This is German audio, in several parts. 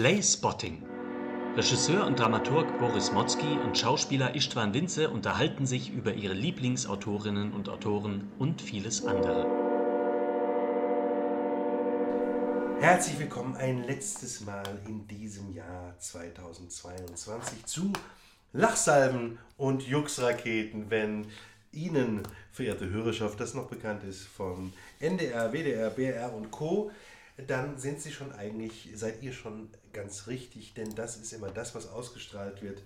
Playspotting. Regisseur und Dramaturg Boris Motzki und Schauspieler Istvan Winze unterhalten sich über ihre Lieblingsautorinnen und Autoren und vieles andere. Herzlich willkommen ein letztes Mal in diesem Jahr 2022 zu Lachsalven und Juxraketen, wenn Ihnen, verehrte Hörerschaft, das noch bekannt ist vom NDR, WDR, BR und Co., dann sind Sie schon eigentlich, seid ihr schon ganz richtig, denn das ist immer das, was ausgestrahlt wird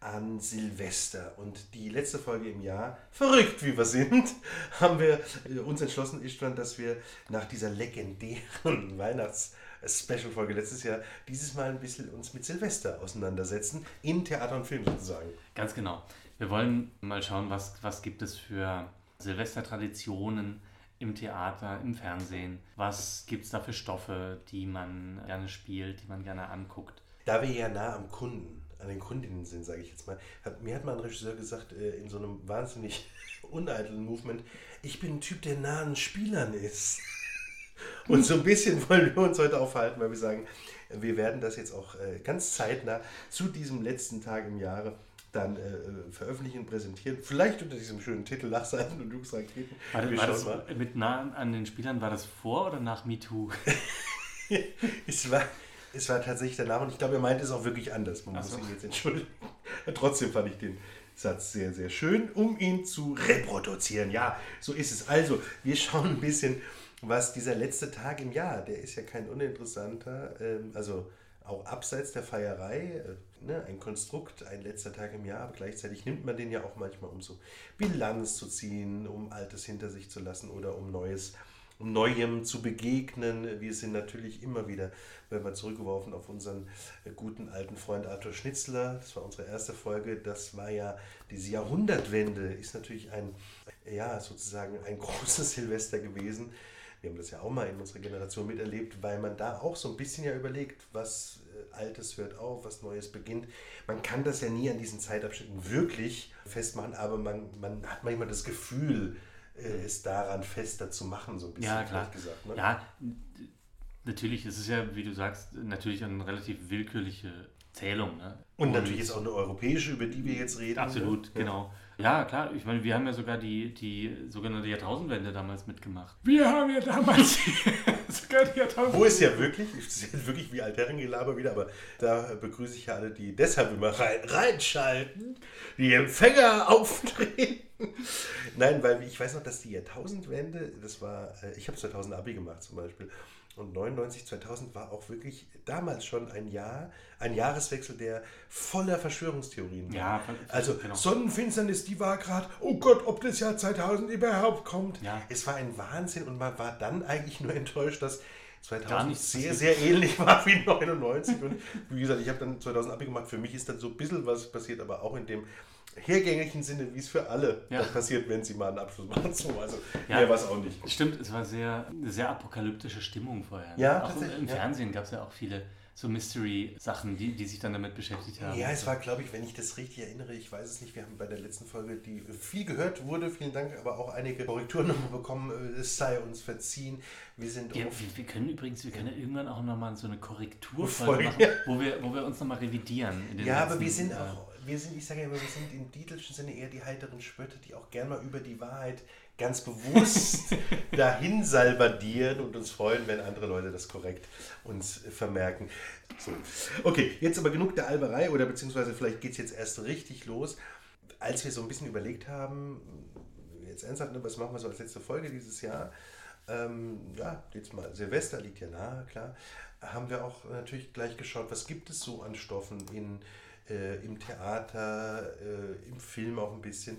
an Silvester. Und die letzte Folge im Jahr, verrückt wie wir sind, haben wir äh, uns entschlossen, Istvan, dass wir nach dieser legendären Weihnachts-Special-Folge letztes Jahr dieses Mal ein bisschen uns mit Silvester auseinandersetzen, in Theater und Film sozusagen. Ganz genau. Wir wollen mal schauen, was, was gibt es für Silvestertraditionen im Theater, im Fernsehen. Was gibt es da für Stoffe, die man gerne spielt, die man gerne anguckt? Da wir ja nah am Kunden, an den Kundinnen sind, sage ich jetzt mal, hat, mir hat mal ein Regisseur gesagt, äh, in so einem wahnsinnig uneitlen Movement, ich bin ein Typ, der nah an Spielern ist. Und so ein bisschen wollen wir uns heute aufhalten, weil wir sagen, wir werden das jetzt auch äh, ganz zeitnah zu diesem letzten Tag im Jahre dann äh, veröffentlichen, präsentieren. Vielleicht unter diesem schönen Titel Lachseiten und Jux-Raketen. War, war das mal. mit nah an den Spielern, war das vor oder nach MeToo? es, war, es war tatsächlich danach und ich glaube, er meint es auch wirklich anders. Man Ach muss so. ihn jetzt entschuldigen. Trotzdem fand ich den Satz sehr, sehr schön, um ihn zu reproduzieren. Ja, so ist es. Also, wir schauen ein bisschen, was dieser letzte Tag im Jahr, der ist ja kein uninteressanter, ähm, also auch abseits der Feierei, äh, ne, ein Konstrukt, ein letzter Tag im Jahr, aber gleichzeitig nimmt man den ja auch manchmal, um so Bilanz zu ziehen, um Altes hinter sich zu lassen oder um Neues, um Neuem zu begegnen. Wir sind natürlich immer wieder, wenn wir zurückgeworfen auf unseren äh, guten alten Freund Arthur Schnitzler, das war unsere erste Folge, das war ja diese Jahrhundertwende, ist natürlich ein, ja, sozusagen ein großes Silvester gewesen wir haben das ja auch mal in unserer Generation miterlebt, weil man da auch so ein bisschen ja überlegt, was Altes hört auf, was Neues beginnt. Man kann das ja nie an diesen Zeitabschnitten wirklich festmachen, aber man, man hat manchmal das Gefühl, äh, es daran fester zu machen, so ein bisschen ja, klar. gesagt. Ne? Ja, natürlich, es ist ja, wie du sagst, natürlich eine relativ willkürliche Zählung. Ne? Und, Und natürlich ist auch eine europäische, über die wir jetzt reden. Absolut, ne? genau. Ja, klar. Ich meine, wir haben ja sogar die, die sogenannte Jahrtausendwende damals mitgemacht. Wir haben ja damals sogar die Jahrtausendwende. Wo ist ja wirklich, das ist jetzt wirklich wie Altherrengelaber wieder, aber da begrüße ich ja alle, die deshalb immer rein, reinschalten, die Empfänger aufdrehen. Nein, weil ich weiß noch, dass die Jahrtausendwende, das war, äh, ich habe 2000 Abi gemacht zum Beispiel. Und 99, 2000 war auch wirklich damals schon ein Jahr, ein Jahreswechsel, der voller Verschwörungstheorien war. Ja, also genau. Sonnenfinsternis, die war gerade, oh Gott, ob das Jahr 2000 überhaupt kommt. Ja. Es war ein Wahnsinn und man war dann eigentlich nur enttäuscht, dass 2000 sehr, sehr ähnlich war wie 99. Und wie gesagt, ich habe dann 2000 Abi gemacht. Für mich ist dann so ein bisschen was passiert, aber auch in dem hergängigen Sinne, wie es für alle ja. passiert, wenn sie mal einen Abschluss machen. So, also ja, mehr war es auch nicht. Stimmt, es war sehr, eine sehr apokalyptische Stimmung vorher. Ja, auch im, Fernsehen gab es ja auch viele so Mystery-Sachen, die, die sich dann damit beschäftigt haben. Ja, es war, glaube ich, wenn ich das richtig erinnere, ich weiß es nicht, wir haben bei der letzten Folge, die viel gehört wurde, vielen Dank, aber auch einige Korrekturen nochmal bekommen, es sei uns verziehen. Wir sind ja, wir, wir, können übrigens, wir können ja irgendwann auch nochmal so eine Korrekturfolge machen, wo, wir, wo wir uns nochmal revidieren. ja, aber wir sind auch wir sind, ich sage ja immer, wir sind im biblischen Sinne eher die heiteren Spötter, die auch gern mal über die Wahrheit ganz bewusst dahin salvadieren und uns freuen, wenn andere Leute das korrekt uns vermerken. So. Okay, jetzt aber genug der Alberei oder beziehungsweise vielleicht geht es jetzt erst richtig los. Als wir so ein bisschen überlegt haben, jetzt ernsthaft, ne, was machen wir so als letzte Folge dieses Jahr? Ähm, ja, jetzt mal Silvester liegt ja nahe, klar. Haben wir auch natürlich gleich geschaut, was gibt es so an Stoffen in äh, im Theater, äh, im Film auch ein bisschen.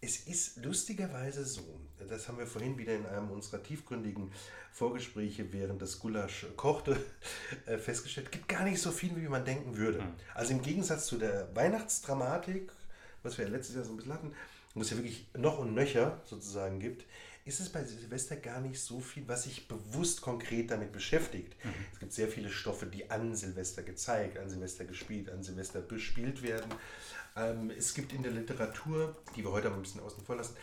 Es ist lustigerweise so, das haben wir vorhin wieder in einem unserer tiefgründigen Vorgespräche, während das Gulasch kochte, äh, festgestellt, gibt gar nicht so viel, wie man denken würde. Mhm. Also im Gegensatz zu der Weihnachtsdramatik, was wir ja letztes Jahr so ein bisschen hatten, und es ja wirklich noch und nöcher sozusagen gibt, ist es bei Silvester gar nicht so viel, was sich bewusst konkret damit beschäftigt. Mhm. Es gibt sehr viele Stoffe, die an Silvester gezeigt, an Silvester gespielt, an Silvester bespielt werden. Ähm, es gibt in der Literatur, die wir heute aber ein bisschen außen vor lassen,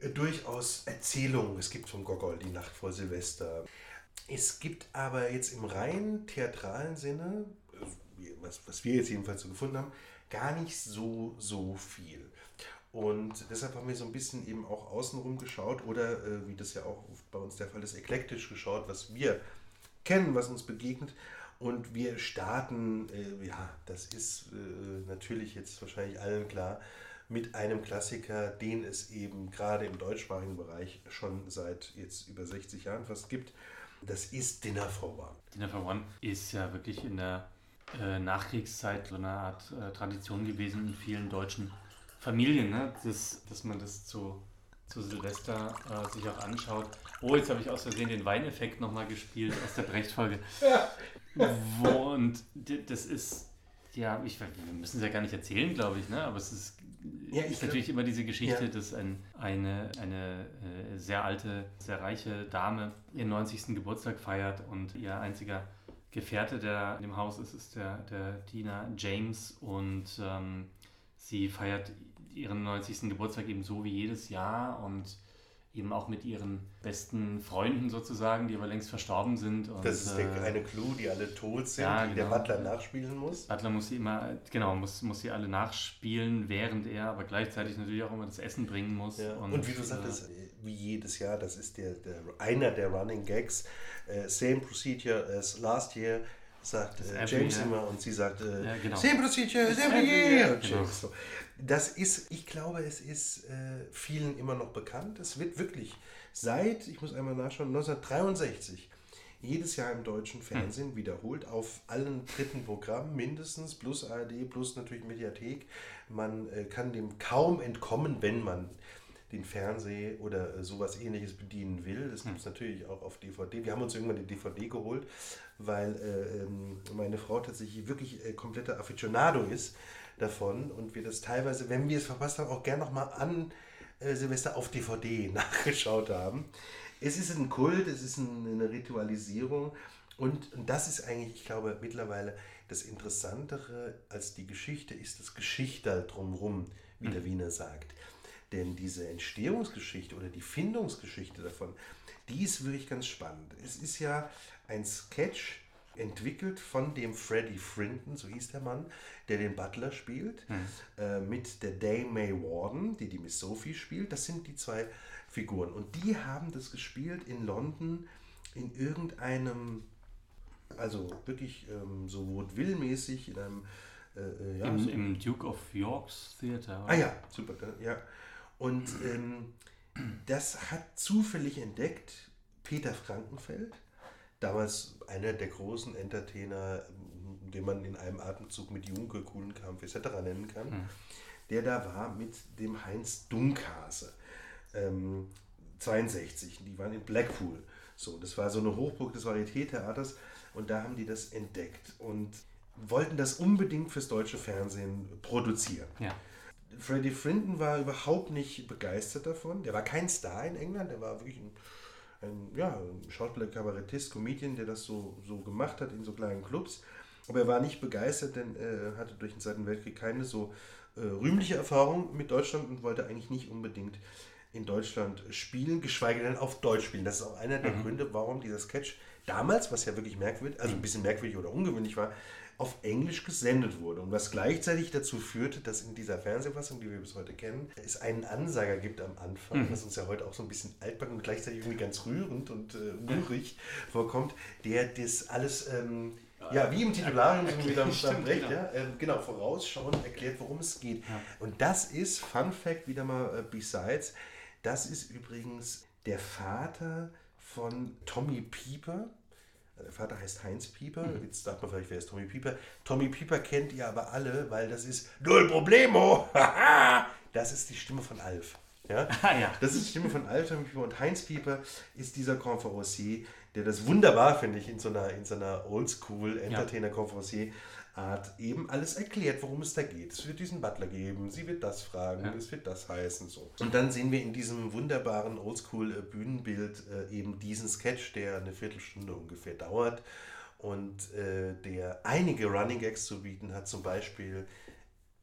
äh, durchaus Erzählungen. Es gibt von Gogol die Nacht vor Silvester. Es gibt aber jetzt im rein theatralen Sinne was, was wir jetzt jedenfalls so gefunden haben, gar nicht so, so viel. Und deshalb haben wir so ein bisschen eben auch außenrum geschaut oder, äh, wie das ja auch bei uns der Fall ist, eklektisch geschaut, was wir kennen, was uns begegnet. Und wir starten, äh, ja, das ist äh, natürlich jetzt wahrscheinlich allen klar, mit einem Klassiker, den es eben gerade im deutschsprachigen Bereich schon seit jetzt über 60 Jahren fast gibt. Das ist Dinner for One. Dinner for One ist ja wirklich in der äh, Nachkriegszeit so eine Art äh, Tradition gewesen in vielen deutschen Familien, ne? das, dass man das zu, zu Silvester äh, sich auch anschaut. Oh, jetzt habe ich aus Versehen den Weineffekt nochmal gespielt aus der Brecht-Folge. Wo, und das ist, ja, ich, wir müssen es ja gar nicht erzählen, glaube ich, ne? aber es ist, ja, ist natürlich immer diese Geschichte, ja. dass ein, eine, eine äh, sehr alte, sehr reiche Dame ihren 90. Geburtstag feiert und ihr einziger Gefährte, der in dem Haus ist, ist der, der Diener James und ähm, sie feiert ihren 90. Geburtstag eben so wie jedes Jahr und eben auch mit ihren besten Freunden sozusagen, die aber längst verstorben sind. Und, das ist der, äh, eine Clue, die alle tot sind, ja, die genau. der Butler nachspielen muss. Butler muss sie immer, genau, muss, muss sie alle nachspielen, während er aber gleichzeitig natürlich auch immer das Essen bringen muss. Ja. Und, und, wie du sagtest, äh, wie jedes Jahr, das ist der, der einer der Running Gags, uh, same procedure as last year, sagt äh, James immer und sie sagt äh, ja, genau. procedure as every year. Genau. So. Das ist, ich glaube, es ist äh, vielen immer noch bekannt. Es wird wirklich seit, ich muss einmal nachschauen, 1963 jedes Jahr im deutschen hm. Fernsehen hm. wiederholt, auf allen dritten Programmen mindestens, plus ARD, plus natürlich Mediathek. Man äh, kann dem kaum entkommen, wenn man den Fernseher oder äh, sowas ähnliches bedienen will. Das gibt es hm. natürlich auch auf DVD. Wir haben uns irgendwann die DVD geholt, weil äh, ähm, meine Frau tatsächlich wirklich äh, kompletter Aficionado ist davon und wir das teilweise, wenn wir es verpasst haben, auch gern nochmal an äh, Silvester auf DVD nachgeschaut haben. Es ist ein Kult, es ist ein, eine Ritualisierung und, und das ist eigentlich, ich glaube, mittlerweile das Interessantere als die Geschichte ist das Geschichte drumherum, wie der mhm. Wiener sagt. Denn diese Entstehungsgeschichte oder die Findungsgeschichte davon, die ist wirklich ganz spannend. Es ist ja ein Sketch, entwickelt von dem Freddie Frinton, so hieß der Mann, der den Butler spielt, mhm. äh, mit der Day May Warden, die die Miss Sophie spielt. Das sind die zwei Figuren. Und die haben das gespielt in London in irgendeinem, also wirklich ähm, so Vaudeville-mäßig in einem äh, äh ja, Im, so Im, Duke of Yorks Theater. Ah ja, super, ja. Und ähm, das hat zufällig entdeckt Peter Frankenfeld damals einer der großen Entertainer, den man in einem Atemzug mit Junke, Kuhlenkampf etc. nennen kann, mhm. der da war mit dem Heinz Dunkhase. Ähm, 62, die waren in Blackpool. So, das war so eine Hochburg des Varieté-Theaters und da haben die das entdeckt und wollten das unbedingt fürs deutsche Fernsehen produzieren. Ja. Freddie Frinton war überhaupt nicht begeistert davon. Der war kein Star in England, der war wirklich ein ein, ja, Schauspieler, Kabarettist, Comedian, der das so, so gemacht hat in so kleinen Clubs. Aber er war nicht begeistert, denn er hatte durch den Zweiten Weltkrieg keine so äh, rühmliche Erfahrung mit Deutschland und wollte eigentlich nicht unbedingt in Deutschland spielen, geschweige denn auf Deutsch spielen. Das ist auch einer der mhm. Gründe, warum dieser Sketch damals, was ja wirklich merkwürdig, also ein bisschen merkwürdig oder ungewöhnlich war, auf Englisch gesendet wurde. Und was gleichzeitig dazu führte, dass in dieser Fernsehfassung, die wir bis heute kennen, es einen Ansager gibt am Anfang, mhm. was uns ja heute auch so ein bisschen altbacken und gleichzeitig irgendwie ganz rührend und äh, rührig vorkommt, der das alles. Ähm, ja, wie im Titularium sind wir dann recht, genau. Ja, äh, genau, vorausschauend erklärt, worum es geht. Ja. Und das ist, Fun Fact, wieder mal äh, besides, das ist übrigens der Vater von Tommy Pieper, der Vater heißt Heinz Pieper. Mhm. Jetzt sagt man vielleicht, wer ist Tommy Pieper? Tommy Pieper kennt ihr aber alle, weil das ist Null Problemo. das ist die Stimme von Alf. Ja? Ah, ja. Das ist die Stimme von Alf, Tommy Pieper. Und Heinz Pieper ist dieser Conferencier, der das wunderbar, finde ich, in so einer, in so einer Oldschool Art eben alles erklärt, worum es da geht. Es wird diesen Butler geben, sie wird das fragen, ja. es wird das heißen. So. Und dann sehen wir in diesem wunderbaren Oldschool-Bühnenbild äh, eben diesen Sketch, der eine Viertelstunde ungefähr dauert und äh, der einige Running Gags zu bieten hat, zum Beispiel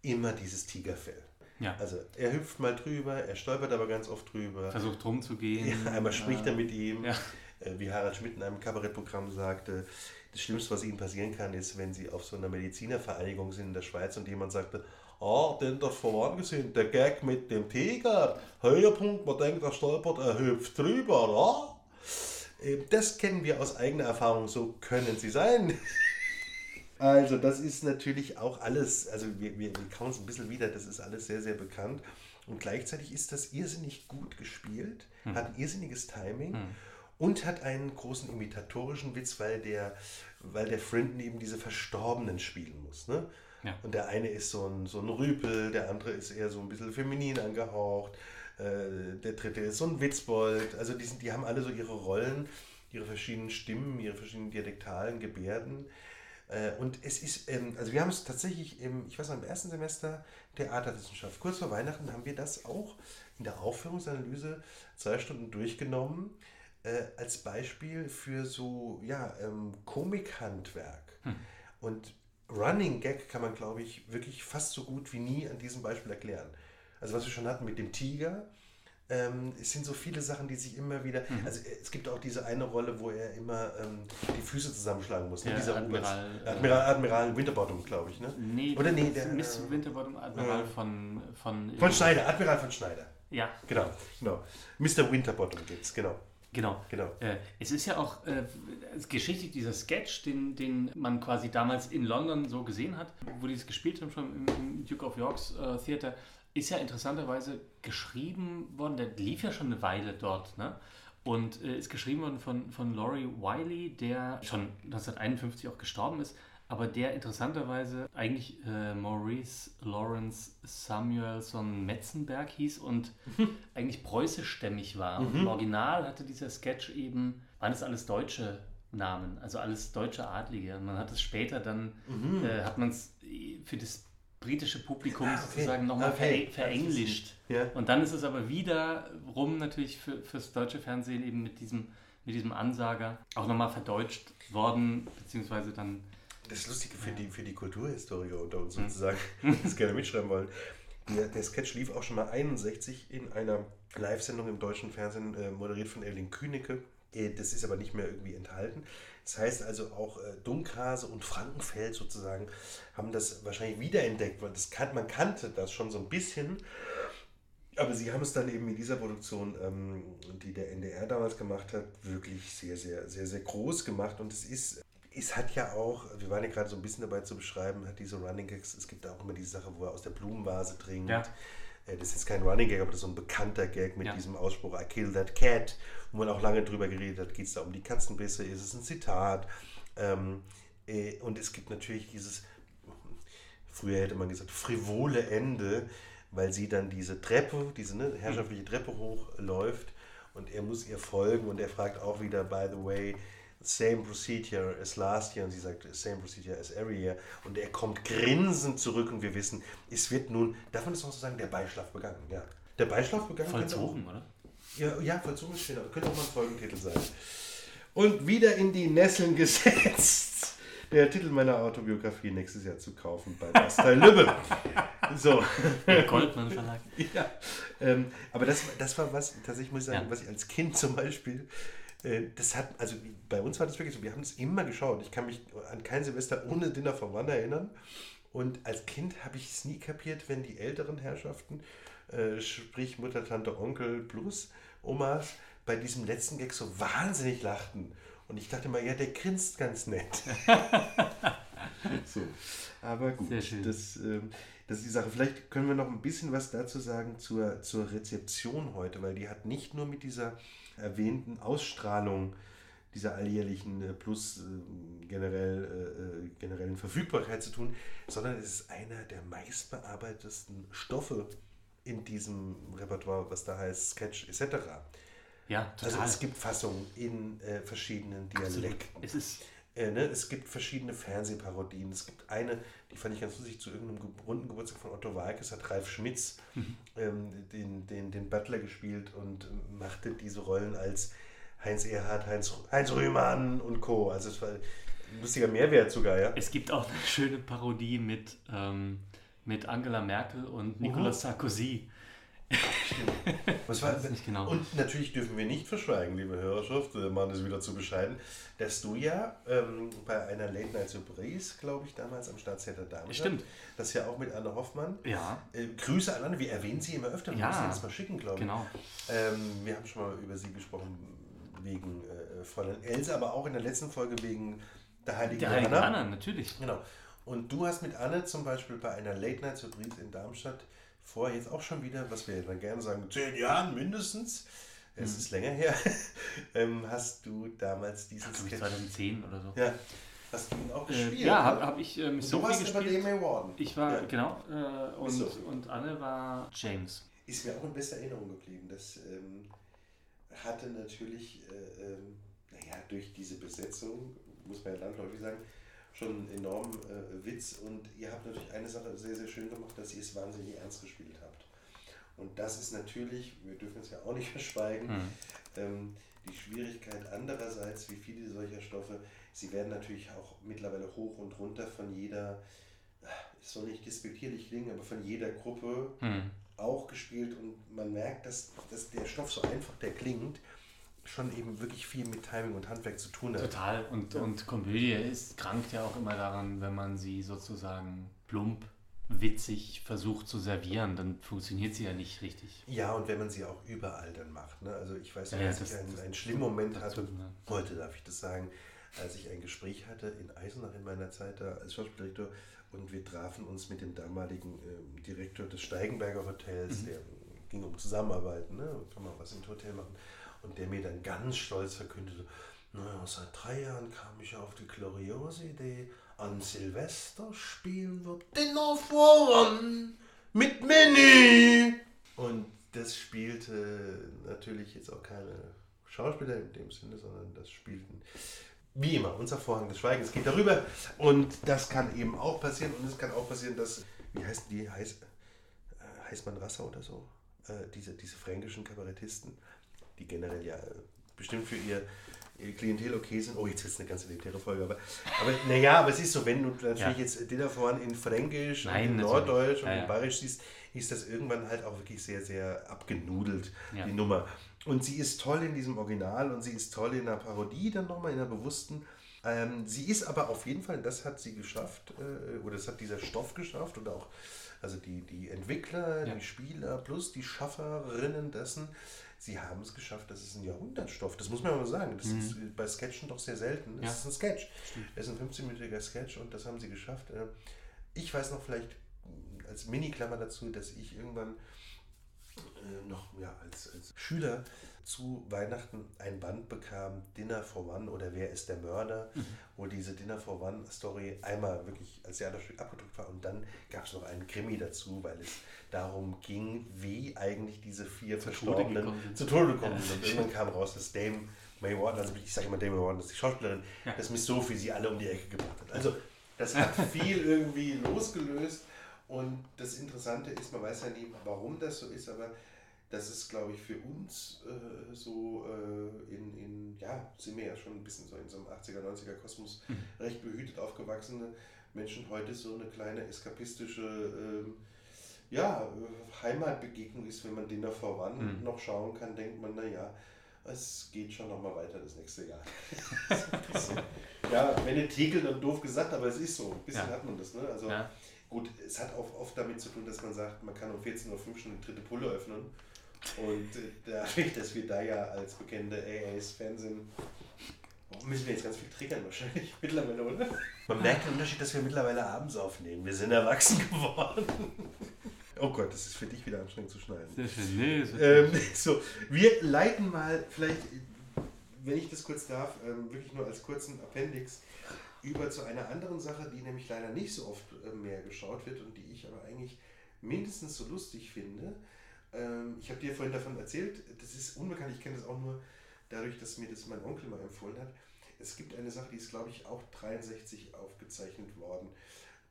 immer dieses Tigerfell. Ja. Also er hüpft mal drüber, er stolpert aber ganz oft drüber. Versucht rumzugehen. Ja, einmal spricht er mit ihm, ja. äh, wie Harald Schmidt in einem Kabarettprogramm sagte, das Schlimmste, was ihnen passieren kann, ist, wenn sie auf so einer Medizinervereinigung sind in der Schweiz und jemand sagte, ah, den das vorhin gesehen, der Gag mit dem Tiger, Höhepunkt, man denkt, der stolpert, er hüpft drüber, ah? Das kennen wir aus eigener Erfahrung, so können sie sein. Also das ist natürlich auch alles, also wir, wir, wir kauen es ein bisschen wieder, das ist alles sehr, sehr bekannt. Und gleichzeitig ist das irrsinnig gut gespielt, hm. hat ein irrsinniges Timing. Hm und hat einen großen imitatorischen Witz, weil der, weil der Frinton eben diese Verstorbenen spielen muss. Ne? Ja. Und der eine ist so ein, so ein Rüpel, der andere ist eher so ein bisschen feminin angehaucht, äh, der dritte ist so ein Witzbold. Also die, sind, die haben alle so ihre Rollen, ihre verschiedenen Stimmen, ihre verschiedenen dialektalen Gebärden. Äh, und es ist, ähm, also wir haben es tatsächlich im, ich weiß noch, im ersten Semester Theaterwissenschaft, kurz vor Weihnachten haben wir das auch in der Aufführungsanalyse zwei Stunden durchgenommen äh, als Beispiel für so ja, ähm, Komikhandwerk. Hm. Und Running Gag kann man, glaube ich, wirklich fast so gut wie nie an diesem Beispiel erklären. Also was wir schon hatten mit dem Tiger, ähm, es sind so viele Sachen, die sich immer wieder. Mhm. Also es gibt auch diese eine Rolle, wo er immer ähm, die Füße zusammenschlagen muss. Ne? Ja, dieser Admiral, äh, Admiral, Admiral Winterbottom, glaube ich. Ne? Nee, Oder nee, der. Miss äh, Winterbottom, Admiral äh, von, von. Von Schneider, Admiral von Schneider. Ja. Genau, genau. Mr. Winterbottom es, genau. Genau. genau. Äh, es ist ja auch äh, geschichtlich dieser Sketch, den, den man quasi damals in London so gesehen hat, wo die es gespielt haben, schon im, im Duke of Yorks äh, Theater, ist ja interessanterweise geschrieben worden, der lief ja schon eine Weile dort, ne? Und äh, ist geschrieben worden von, von Laurie Wiley, der schon 1951 auch gestorben ist aber der interessanterweise eigentlich äh, Maurice Lawrence Samuelson Metzenberg hieß und eigentlich preußischstämmig war. Mhm. Und im Original hatte dieser Sketch eben, waren es alles deutsche Namen, also alles deutsche Adlige. Und man hat es später dann, mhm. äh, hat man es für das britische Publikum ah, okay. sozusagen nochmal okay. ver verenglischt. Ja. Und dann ist es aber wiederum natürlich für, fürs deutsche Fernsehen eben mit diesem, mit diesem Ansager auch nochmal verdeutscht worden, beziehungsweise dann das ist lustig für, die, für die Kulturhistoriker unter uns hm. sozusagen, die das gerne mitschreiben wollen. Der, der Sketch lief auch schon mal 61 in einer Live-Sendung im deutschen Fernsehen, äh, moderiert von Erling Kühnecke. Äh, das ist aber nicht mehr irgendwie enthalten. Das heißt also auch äh, Dunkhase und Frankenfeld sozusagen haben das wahrscheinlich wiederentdeckt, weil das kan man kannte das schon so ein bisschen. Aber sie haben es dann eben in dieser Produktion, ähm, die der NDR damals gemacht hat, wirklich sehr, sehr, sehr, sehr groß gemacht. Und es ist es hat ja auch, wir waren ja gerade so ein bisschen dabei zu beschreiben, hat diese Running Gags, es gibt auch immer diese Sache, wo er aus der Blumenvase trinkt. Ja. Äh, das ist jetzt kein Running Gag, aber das ist so ein bekannter Gag mit ja. diesem Ausspruch, I kill that cat, wo man auch lange drüber geredet hat, geht es da um die Katzenbisse, ist es ein Zitat. Ähm, äh, und es gibt natürlich dieses, früher hätte man gesagt, frivole Ende, weil sie dann diese Treppe, diese ne, herrschaftliche Treppe hochläuft und er muss ihr folgen und er fragt auch wieder, by the way, same procedure as last year und sie sagt same procedure as every year und er kommt grinsend zurück und wir wissen, es wird nun, darf man das auch so sagen, der Beischlaf begangen, ja. Der Beischlaf begangen. Vollzogen, oder? Ja, ja vollzogen ist schön, aber könnte auch mal ein Folgentitel sein. Und wieder in die Nesseln gesetzt. Der Titel meiner Autobiografie nächstes Jahr zu kaufen bei Bastei Lübbe. So. Der Goldmann Verlag. Ja. Ähm, aber das, das war was, tatsächlich muss ich sagen, ja. was ich als Kind zum Beispiel das hat, also bei uns war das wirklich so, wir haben es immer geschaut. Ich kann mich an kein Silvester ohne Dinner for One erinnern. Und als Kind habe ich es nie kapiert, wenn die älteren Herrschaften, äh, sprich Mutter, Tante, Onkel plus Omas, bei diesem letzten Gag so wahnsinnig lachten. Und ich dachte mal, ja, der grinst ganz nett. so. Aber gut, das, ähm, das ist die Sache. Vielleicht können wir noch ein bisschen was dazu sagen zur, zur Rezeption heute, weil die hat nicht nur mit dieser erwähnten Ausstrahlung dieser alljährlichen äh, plus äh, generell, äh, generellen Verfügbarkeit zu tun, sondern es ist einer der meistbearbeitetesten Stoffe in diesem Repertoire, was da heißt Sketch etc. Ja, total. Also es gibt Fassungen in äh, verschiedenen Dialekten. Absolut. Es ist äh, ne? Es gibt verschiedene Fernsehparodien. Es gibt eine, die fand ich ganz lustig, zu irgendeinem runden Geburtstag von Otto Walkes hat Ralf Schmitz mhm. ähm, den, den, den Butler gespielt und machte diese Rollen als Heinz Erhardt, Heinz, Heinz Rühmann und Co. Also es war ein lustiger Mehrwert sogar, ja. Es gibt auch eine schöne Parodie mit, ähm, mit Angela Merkel und Nicolas uh Sarkozy. Stimmt. Was war das nicht genau. Und natürlich dürfen wir nicht verschweigen, liebe Hörerschaft, der Mann ist wieder zu bescheiden, dass du ja ähm, bei einer Late Night Surprise, glaube ich, damals am Staatstheater Darmstadt, Stimmt. das ja auch mit Anne Hoffmann. Ja. Äh, Grüße an Anne, wir erwähnen sie immer öfter, wir ja. müssen das mal schicken, glaube ich. Genau. Ähm, wir haben schon mal über sie gesprochen wegen äh, Fräulein Else, aber auch in der letzten Folge wegen der Heiligen der Heiligen Anna. Anna, natürlich. Genau. Und du hast mit Anne zum Beispiel bei einer Late Night Surprise in Darmstadt vor jetzt auch schon wieder, was wir dann gerne sagen, zehn Jahren mindestens, es mhm. ist länger her, ähm, hast du damals diesen ja, Sketch... 2010 oder so. Ja. Hast du ihn auch äh, gespielt? Äh, ja, habe hab ich äh, mit Sophie gespielt. Du warst. Warden. Ich war, ja. genau, äh, und, und Anne war James. Ist mir auch in bester Erinnerung geblieben. Das ähm, hatte natürlich, äh, ähm, naja, durch diese Besetzung, muss man ja landläufig sagen, schon einen enormen äh, Witz und ihr habt natürlich eine Sache sehr, sehr schön gemacht, dass ihr es wahnsinnig ernst gespielt habt. Und das ist natürlich, wir dürfen es ja auch nicht verschweigen, mhm. ähm, die Schwierigkeit andererseits, wie viele solcher Stoffe, sie werden natürlich auch mittlerweile hoch und runter von jeder, es soll nicht despektierlich klingen, aber von jeder Gruppe mhm. auch gespielt und man merkt, dass, dass der Stoff so einfach der klingt, schon eben wirklich viel mit Timing und Handwerk zu tun hat. Total. Und, ja. und Komödie ist, krankt ja auch immer daran, wenn man sie sozusagen plump, witzig versucht zu servieren, dann funktioniert sie ja nicht richtig. Ja, und wenn man sie auch überall dann macht. Ne? Also ich weiß, ja, dass ja, ich einen, einen schlimmen Moment hatte, ne? heute darf ich das sagen, als ich ein Gespräch hatte in Eisenach in meiner Zeit da als Schauspieldirektor und wir trafen uns mit dem damaligen äh, Direktor des Steigenberger Hotels, mhm. der ging um Zusammenarbeit, ne? kann man was im Hotel machen. Und der mir dann ganz stolz verkündete, naja, seit drei Jahren kam ich auf die gloriose Idee, an Silvester spielen wir Dinner voran mit Mini. Und das spielte natürlich jetzt auch keine Schauspieler in dem Sinne, sondern das spielten wie immer unser Vorhang des Schweigens geht darüber. Und das kann eben auch passieren. Und es kann auch passieren, dass, wie heißt die, heißt, äh, heißt man Rasser oder so? Äh, diese, diese fränkischen Kabarettisten die generell ja äh, bestimmt für ihr, ihr Klientel okay sind. Oh, jetzt ist eine ganz elitäre Folge, aber, aber naja, aber es ist so, wenn du natürlich ja. jetzt Dinner vorne in Fränkisch Nein, und in Norddeutsch ja, und in Bayerisch siehst, ist das irgendwann halt auch wirklich sehr, sehr abgenudelt, die Nummer. Und sie ist toll in diesem Original und sie ist toll in der Parodie dann nochmal, in der bewussten. Ähm, sie ist aber auf jeden Fall, das hat sie geschafft, äh, oder das hat dieser Stoff geschafft und auch also die, die Entwickler, ja. die Spieler plus die Schafferinnen dessen, sie haben es geschafft, das ist ein Jahrhundertstoff. Das muss man mal sagen. Das mhm. ist bei Sketchen doch sehr selten. Das ja. ist ein Sketch. Es ist ein 15-minütiger Sketch und das haben sie geschafft. Äh, ich weiß noch vielleicht als Mini-Klammer dazu, dass ich irgendwann äh, noch ja, als, als Schüler zu Weihnachten ein Band bekam, Dinner for One oder Wer ist der Mörder, mhm. wo diese Dinner for One Story einmal wirklich als Theaterstück abgedruckt war und dann gab es noch einen Krimi dazu, weil es darum ging, wie eigentlich diese vier zu Verstorbenen Tode zu Tode gekommen sind. Und irgendwann kam raus, dass Dame May Warden, also ich sage immer Dame May Warden, das ist die Schauspielerin, ja. dass Miss Sophie sie alle um die Ecke gebracht hat. Also das hat viel irgendwie losgelöst und das Interessante ist, man weiß ja nie, warum das so ist, aber das ist, glaube ich, für uns äh, so äh, in, in, ja, sind wir ja schon ein bisschen so in so einem 80er, 90er Kosmos mhm. recht behütet aufgewachsene Menschen heute so eine kleine eskapistische ähm, ja, Heimatbegegnung ist, wenn man den da voran mhm. noch schauen kann, denkt man, naja, es geht schon noch mal weiter das nächste Jahr. ja, wenn nicht Tegel dann doof gesagt, aber es ist so. Ein bisschen ja. hat man das. Ne? Also ja. gut, es hat auch oft damit zu tun, dass man sagt, man kann um 14.05 Uhr schon eine dritte Pulle öffnen. Und äh, dadurch, dass wir da ja als bekannte AAs-Fan sind, müssen wir jetzt ganz viel triggern wahrscheinlich mittlerweile, oder? Man merkt den Unterschied, dass wir mittlerweile abends aufnehmen. Wir sind erwachsen geworden. Oh Gott, das ist für dich wieder anstrengend zu schneiden. Sehr schön. Nee, ähm, so, wir leiten mal vielleicht, wenn ich das kurz darf, ähm, wirklich nur als kurzen Appendix über zu einer anderen Sache, die nämlich leider nicht so oft äh, mehr geschaut wird und die ich aber eigentlich mindestens so lustig finde. Ähm, ich habe dir vorhin davon erzählt, das ist unbekannt, ich kenne das auch nur dadurch, dass mir das mein Onkel mal empfohlen hat. Es gibt eine Sache, die ist, glaube ich, auch 63 aufgezeichnet worden.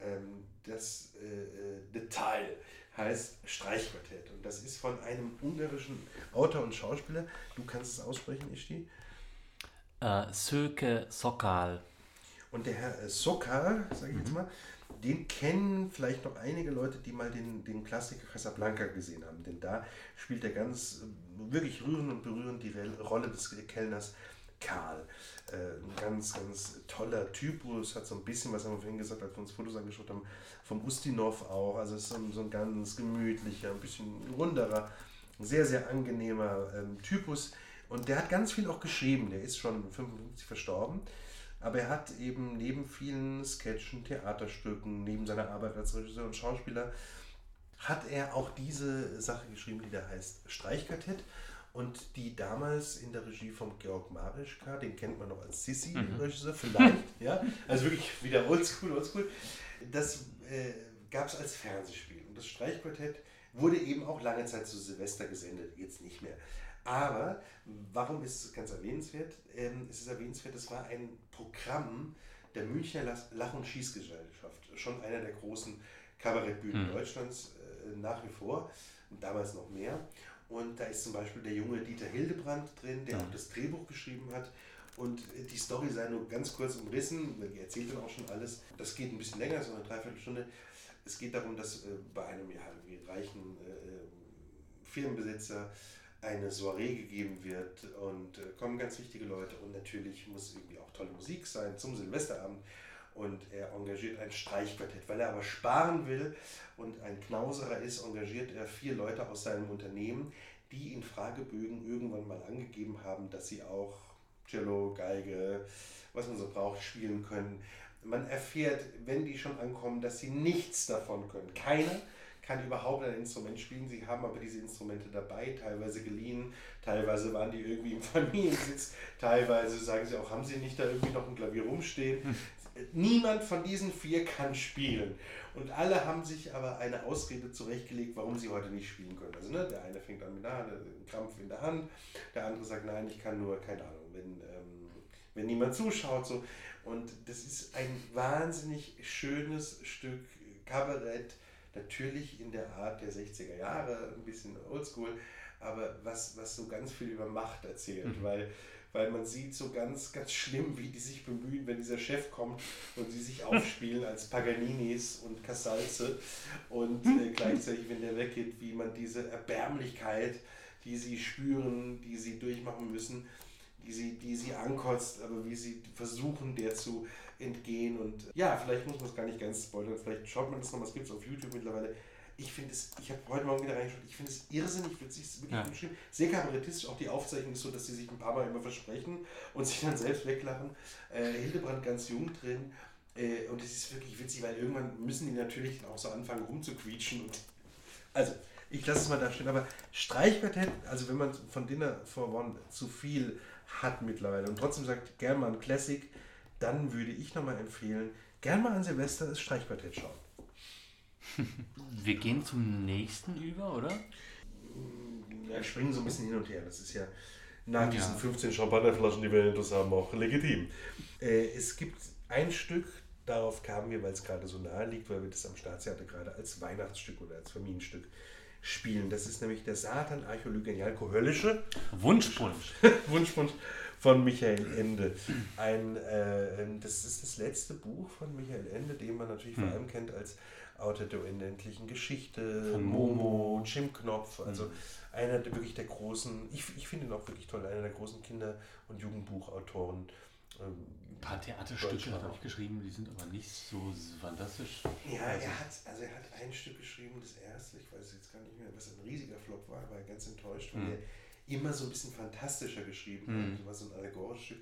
Ähm, das äh, äh, Detail heißt Streichquartett. Und das ist von einem ungarischen Autor und Schauspieler. Du kannst es aussprechen, Ishti? Äh, Söke Sokal. Und der Herr äh, Sokar, sage ich jetzt mal, den kennen vielleicht noch einige Leute, die mal den, den Klassiker Casablanca gesehen haben. Denn da spielt er ganz wirklich rührend und berührend die Rolle des Kellners Karl. Äh, ein ganz, ganz toller Typus, hat so ein bisschen, was haben wir vorhin gesagt, als wir uns Fotos angeschaut haben, vom Ustinov auch. Also ist so ein, so ein ganz gemütlicher, ein bisschen runderer, sehr, sehr angenehmer ähm, Typus. Und der hat ganz viel auch geschrieben. Der ist schon 55 verstorben. Aber er hat eben neben vielen Sketchen, Theaterstücken, neben seiner Arbeit als Regisseur und Schauspieler, hat er auch diese Sache geschrieben, die da heißt Streichquartett und die damals in der Regie von Georg Marischka, den kennt man noch als Sissi-Regisseur, mhm. vielleicht, ja, also wirklich wieder oldschool, oldschool, das äh, gab es als Fernsehspiel und das Streichquartett wurde eben auch lange Zeit zu Silvester gesendet, jetzt nicht mehr. Aber warum ist es ganz erwähnenswert? Ähm, es ist erwähnenswert, es war ein Programm der Münchner Lach- und Schießgesellschaft, schon einer der großen Kabarettbühnen mhm. Deutschlands äh, nach wie vor und damals noch mehr. Und da ist zum Beispiel der junge Dieter Hildebrand drin, der mhm. auch das Drehbuch geschrieben hat. Und äh, die Story sei nur ganz kurz umrissen, er erzählt dann auch schon alles. Das geht ein bisschen länger, so eine Dreiviertelstunde. Es geht darum, dass äh, bei einem ja, reichen äh, Firmenbesitzer eine Soiree gegeben wird und äh, kommen ganz wichtige Leute und natürlich muss irgendwie auch tolle Musik sein zum Silvesterabend und er engagiert ein Streichquartett. Weil er aber sparen will und ein Knauserer ist, engagiert er vier Leute aus seinem Unternehmen, die in Fragebögen irgendwann mal angegeben haben, dass sie auch Cello, Geige, was man so braucht, spielen können. Man erfährt, wenn die schon ankommen, dass sie nichts davon können. Keiner kann überhaupt ein Instrument spielen. Sie haben aber diese Instrumente dabei, teilweise geliehen, teilweise waren die irgendwie im Familiensitz, teilweise sagen sie auch, haben sie nicht da irgendwie noch ein Klavier rumstehen. Hm. Niemand von diesen vier kann spielen. Und alle haben sich aber eine Ausrede zurechtgelegt, warum sie heute nicht spielen können. Also ne, der eine fängt an mit einer Hand, einen Krampf in der Hand, der andere sagt, nein, ich kann nur, keine Ahnung, wenn, ähm, wenn niemand zuschaut. So. Und das ist ein wahnsinnig schönes Stück Kabarett, natürlich in der Art der 60er Jahre, ein bisschen oldschool, aber was, was so ganz viel über Macht erzählt, mhm. weil, weil man sieht so ganz, ganz schlimm, wie die sich bemühen, wenn dieser Chef kommt und sie sich aufspielen als Paganinis und Casalze und äh, gleichzeitig, wenn der weggeht, wie man diese Erbärmlichkeit, die sie spüren, die sie durchmachen müssen, die sie, die sie ankotzt, aber wie sie versuchen, der zu entgehen. Und ja, vielleicht muss man es gar nicht ganz spoilern, vielleicht schaut man das noch, was gibt es auf YouTube mittlerweile. Ich finde es, ich habe heute Morgen wieder reingeschaut, ich finde es irrsinnig witzig, es ist wirklich ja. schön. Sehr kabarettistisch, auch die Aufzeichnung ist so, dass sie sich ein paar Mal immer versprechen und sich dann selbst weglachen. Äh, Hildebrand ganz jung drin. Äh, und es ist wirklich witzig, weil irgendwann müssen die natürlich auch so anfangen rumzuquietschen. Und also, ich lasse es mal da stehen. Aber Streichquartett, also wenn man von Dinner for One zu viel hat mittlerweile und trotzdem sagt, gern mal ein Classic, dann würde ich nochmal empfehlen, gern mal an Silvester das Streichquartett schauen. Wir gehen zum nächsten über, oder? Wir springen so ein bisschen hin und her. Das ist ja nach diesen 15 Champagnerflaschen, die wir hinter uns haben, auch legitim. Äh, es gibt ein Stück, darauf kamen wir, weil es gerade so nahe liegt, weil wir das am Staatstheater gerade als Weihnachtsstück oder als Familienstück spielen. Das ist nämlich der Satan Archäologenialko Höllische. Wunschpunsch. Wunschpunsch von Michael Ende. Ein, äh, das ist das letzte Buch von Michael Ende, den man natürlich hm. vor allem kennt als Autor der unendlichen Geschichte, von Momo, Jim Knopf, also hm. einer der wirklich der großen, ich, ich finde ihn auch wirklich toll, einer der großen Kinder- und Jugendbuchautoren. Ähm, Ein paar Theaterstücke hat er auch geschrieben, die sind aber nicht so fantastisch. Ja, also er hat, also er hat ein Stück geschrieben, das erste, ich weiß jetzt gar nicht mehr, was ein riesiger Flop war, war ganz enttäuscht, weil hm. er immer so ein bisschen fantastischer geschrieben. Mhm. Das war so ein allegorisches Stück.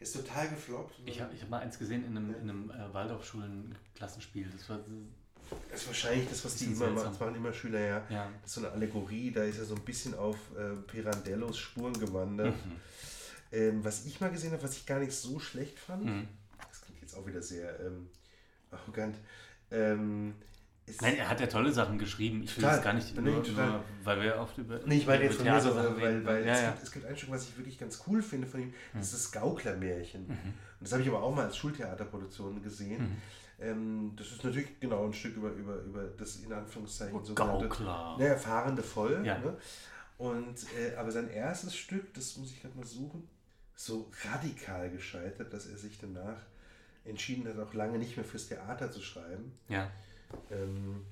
Ist total gefloppt. Ich habe ich hab mal eins gesehen in einem, ja. in einem äh, Waldorfschulen-Klassenspiel. Das war. Das ist wahrscheinlich das, was die immer machen. Das waren immer Schüler, ja. ja. Das ist so eine Allegorie, da ist er so ein bisschen auf äh, Pirandellos Spuren gewandert. Mhm. Ähm, was ich mal gesehen habe, was ich gar nicht so schlecht fand, mhm. das klingt jetzt auch wieder sehr ähm, arrogant, ähm, Nein, er hat ja tolle Sachen geschrieben. Ich will es gar nicht, nur, nur, weil wir oft über. Nee, ich meine jetzt von mir so, weil, weil ja, es, ja. Gibt, es, Gibt, ein Stück, was ich wirklich ganz cool finde von ihm, das ist das Gauklermärchen. Mhm. Und das habe ich aber auch mal als Schultheaterproduktion gesehen. Mhm. Ähm, das ist natürlich genau ein Stück über, über, über das in Anführungszeichen so Gaukler. Ne, erfahrene Voll. Ja. Ne? Und, äh, aber sein erstes Stück, das muss ich gerade mal suchen, so radikal gescheitert, dass er sich danach entschieden hat, auch lange nicht mehr fürs Theater zu schreiben. Ja. Ähm,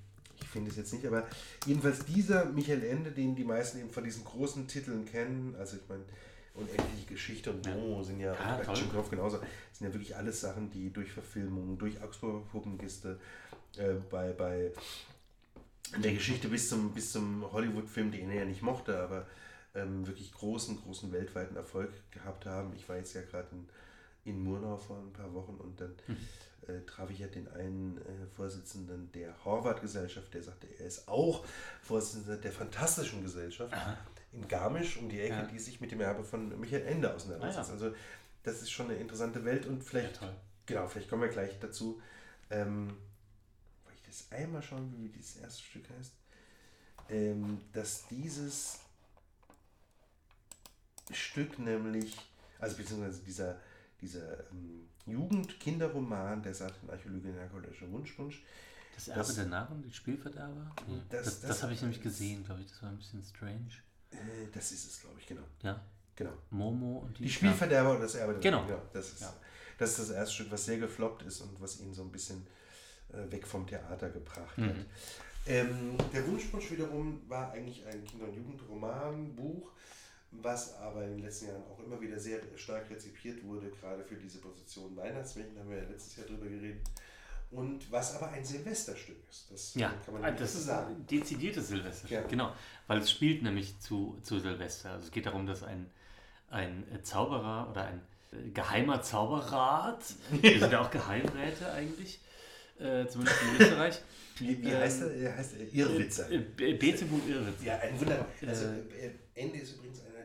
ich finde es jetzt nicht, aber jedenfalls dieser Michael Ende, den die meisten eben von diesen großen Titeln kennen, also ich meine, unendliche Geschichte und Mo sind ja, Ja, und genauso, sind ja wirklich alles Sachen, die durch Verfilmungen, durch Augsburger Puppenkiste, äh, bei, bei der Geschichte bis zum, bis zum Hollywood-Film, den er ja nicht mochte, aber ähm, wirklich großen, großen weltweiten Erfolg gehabt haben. Ich war jetzt ja gerade in, in Murnau vor ein paar Wochen und dann äh, traf ich ja den einen äh, Vorsitzenden der Horvath-Gesellschaft, der sagte, er ist auch Vorsitzender der Fantastischen Gesellschaft in Garmisch um die Ecke, Ja. die sich mit dem Erbe von Michael Ende auseinandersetzt. Ah, Also das ist schon eine interessante Welt und vielleicht, Ja, genau, vielleicht kommen wir gleich dazu. Ähm, wollte ich das einmal schauen, wie dieses erste Stück heißt? Ähm, dass dieses Stück nämlich, also beziehungsweise dieser, dieser ähm, Jugend-Kinderroman der Saatenarchäologin Herkulische Wunschwunsch, Das Erbe Das- der Narren, die Spielverderber? Nee. Das- Das, das, habe ich nämlich gesehen, glaube ich. Das war ein bisschen strange. äh, das ist es, glaube ich, genau. Ja. genau. Momo und die. Die Spielverderber und das Erbe der Genau. Ja, das, ist, Ja. das ist das erste Stück, was sehr gefloppt ist und was ihn so ein bisschen äh, weg vom Theater gebracht Mhm. hat. Ähm, der Wunschwunsch wiederum war eigentlich ein Kinder- und Jugendromanbuch, was aber in den letzten Jahren auch immer wieder sehr stark rezipiert wurde, gerade für diese Position Weihnachtsmärchen, da haben wir ja letztes Jahr drüber geredet. Und was aber ein Silvesterstück ist. Das Ja, kann man ah, nicht das so ist sagen. ein dezidiertes Silvester. Ja. Genau, weil es spielt nämlich zu, zu Silvester. Also es geht darum, dass ein, ein äh, Zauberer oder ein äh, geheimer Zauberrat, wir sind ja auch Geheimräte eigentlich, äh, zumindest in Österreich. Wie, wie Ähm, heißt er? Er heißt äh, Irrwitzer. Äh, Be- Beelzebub Irrwitz. Ja, ein Wunder. Also, Äh, äh, Ende ist übrigens einer der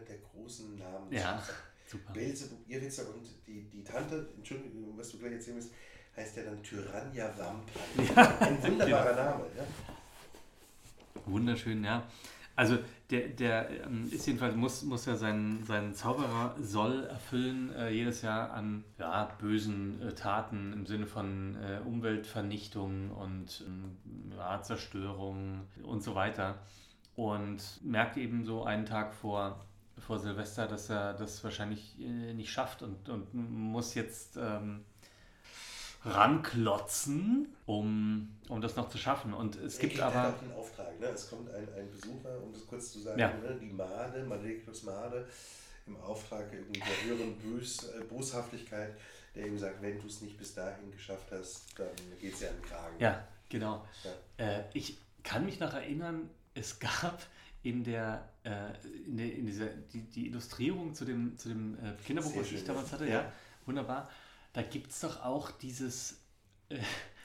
großen Namen. Ja, super. Beelzebub, Irrwitzer und die, die Tante, Entschuldigung, was du gleich erzählen willst, heißt ja dann Tyrannia Vampire. Ein wunderbarer Name. Ja? Wunderschön, ja. Also der, der ähm, ist jedenfalls, muss, muss ja seinen, seinen Zauberer soll erfüllen, äh, jedes Jahr an ja, bösen äh, Taten im Sinne von äh, Umweltvernichtung und ähm, ja, Zerstörung und so weiter. Und merkt eben so einen Tag vor, vor Silvester, dass er das wahrscheinlich äh, nicht schafft und, und muss jetzt ähm, ranklotzen, um, um das noch zu schaffen. Und es gibt kriegt aber... halt auch einen Auftrag. Ne? Es kommt ein, ein Besucher, um das kurz zu sagen, Ja. ne? die Made, Malektus Made, im Auftrag irgendwie der höheren Bös, äh, Boshaftigkeit, der ihm sagt, wenn du es nicht bis dahin geschafft hast, dann geht es ja an den Kragen. Ja, genau. Ja. Äh, ich kann mich noch erinnern, es gab in der, äh, in, der in dieser die, die Illustrierung zu dem, zu dem äh, Kinderbuch, was ich damals ja. hatte, Ja. ja, wunderbar. Da gibt es doch auch dieses.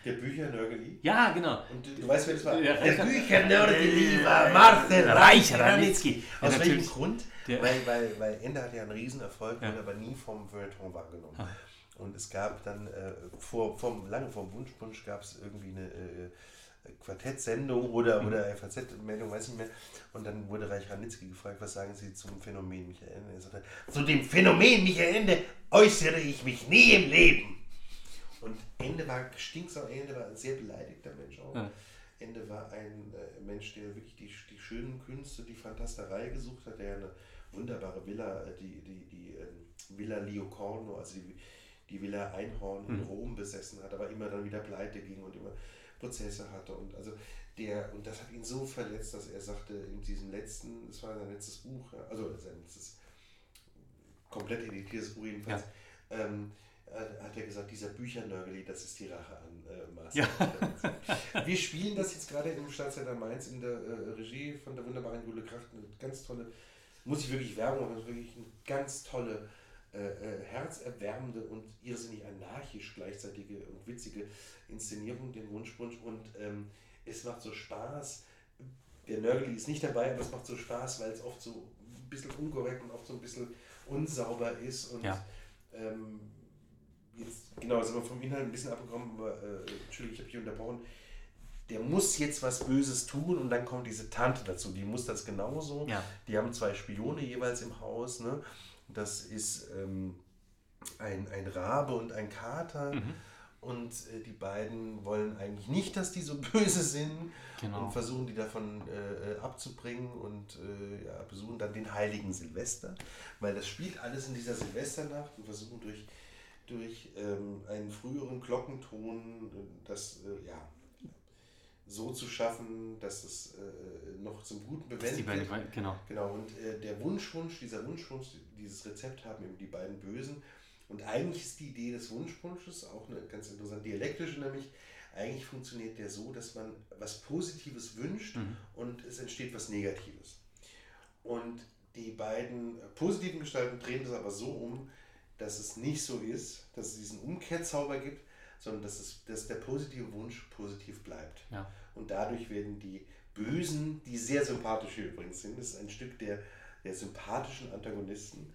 Der Büchernörgeli. Ja, genau. Und du, du weißt, wer das war? Ja, der Reicher- Büchernörgeli war Äh, Marcel Reich Ranitzky. Ja, Aus welchem natürlich. Grund? Der- weil, weil, weil Ende hatte ja einen Riesenerfolg, Ja. wurde aber nie vom Feuilleton wahrgenommen. Ah. Und es gab dann, äh, vor, vom, lange vor dem Wunschwunsch gab es irgendwie eine äh, Quartettsendung oder, Mhm. oder FAZ-Meldung, weiß nicht mehr. Und dann wurde Reich Ranitzky gefragt, was sagen Sie zum Phänomen Michael Ende? Er sagte, zu dem Phänomen Michael Ende äußere ich mich nie im Leben. Und Ende war stinksau, Ende war ein sehr beleidigter Mensch auch. Ja. Ende war ein äh, Mensch, der wirklich die, die schönen Künste, die Fantasterei gesucht hat, der eine wunderbare Villa, äh, die, die, die ähm, Villa Liocorno, also die, die Villa Einhorn in Mhm. Rom besessen hat, aber immer dann wieder pleite ging und immer Prozesse hatte. Und also der, und das hat ihn so verletzt, dass er sagte, in diesem letzten, das war sein letztes Buch, ja, also sein letztes komplett editiertes Buch jedenfalls, ähm, äh, hat er gesagt, dieser Büchernörgeli, das ist die Rache an äh, Marcel. Ja. Wir spielen das jetzt gerade im Staatstheater Mainz in der äh, Regie von der wunderbaren Jule Kraft. Eine ganz tolle, muss ich wirklich Werbung machen, wirklich eine ganz tolle, äh, äh, herzerwärmende und irrsinnig anarchisch gleichzeitige und witzige Inszenierung, den Wunschwunsch. Und ähm, es macht so Spaß. Der Nörgeli ist nicht dabei, aber es macht so Spaß, weil es oft so ein bisschen unkorrekt und oft so ein bisschen unsauber ist. Und Ja. ähm, jetzt, genau, sind wir vom Inhalt ein bisschen abgekommen, aber äh, Entschuldigung, ich habe dich unterbrochen. Der muss jetzt was Böses tun und dann kommt diese Tante dazu, die muss das genauso. Ja. Die haben zwei Spione jeweils im Haus. Ne? Das ist ähm, ein, ein Rabe und ein Kater. Mhm. Und äh, die beiden wollen eigentlich nicht, dass die so böse sind Genau. und versuchen die davon äh, äh, abzubringen und äh, ja, besuchen dann den heiligen Silvester, weil das spielt alles in dieser Silvesternacht und versuchen durch durch ähm, einen früheren Glockenton, das äh, ja, so zu schaffen, dass es äh, noch zum Guten bewältigt wird. Genau. genau. Und äh, der Wunschwunsch, dieser Wunschwunsch, dieses Rezept haben eben die beiden Bösen. Und eigentlich ist die Idee des Wunschwunsches auch eine ganz interessante dialektische, nämlich eigentlich funktioniert der so, dass man was Positives wünscht mhm. und es entsteht was Negatives. Und die beiden positiven Gestalten drehen das aber so um, dass es nicht so ist, dass es diesen Umkehrzauber gibt, sondern dass, es, dass der positive Wunsch positiv bleibt. Ja. Und dadurch werden die Bösen, die sehr sympathisch übrigens sind, das ist ein Stück der, der sympathischen Antagonisten,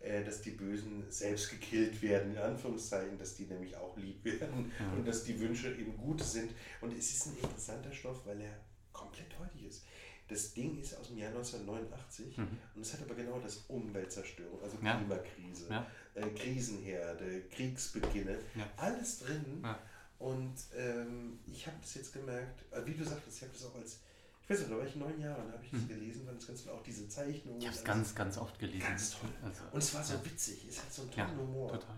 äh, dass die Bösen selbst gekillt werden, in Anführungszeichen, dass die nämlich auch lieb werden ja. und dass die Wünsche eben gute sind. Und es ist ein interessanter Stoff, weil er komplett heutig ist. Das Ding ist aus dem Jahr 1989 mhm. und es hat aber genau das Umweltzerstörung, also Klimakrise, ja. Äh, Krisenherde, Kriegsbeginne, ja. alles drin. Und ähm, ich habe das jetzt gemerkt, äh, wie du sagtest, ich habe das auch als, ich weiß nicht, da war ich neun Jahre und habe ich das mhm. gelesen, fand das ganz toll, auch diese Zeichnungen. Ich habe es ganz, ganz oft gelesen. Ganz toll. Also, und es war so witzig, es hat so einen tollen Humor. Total.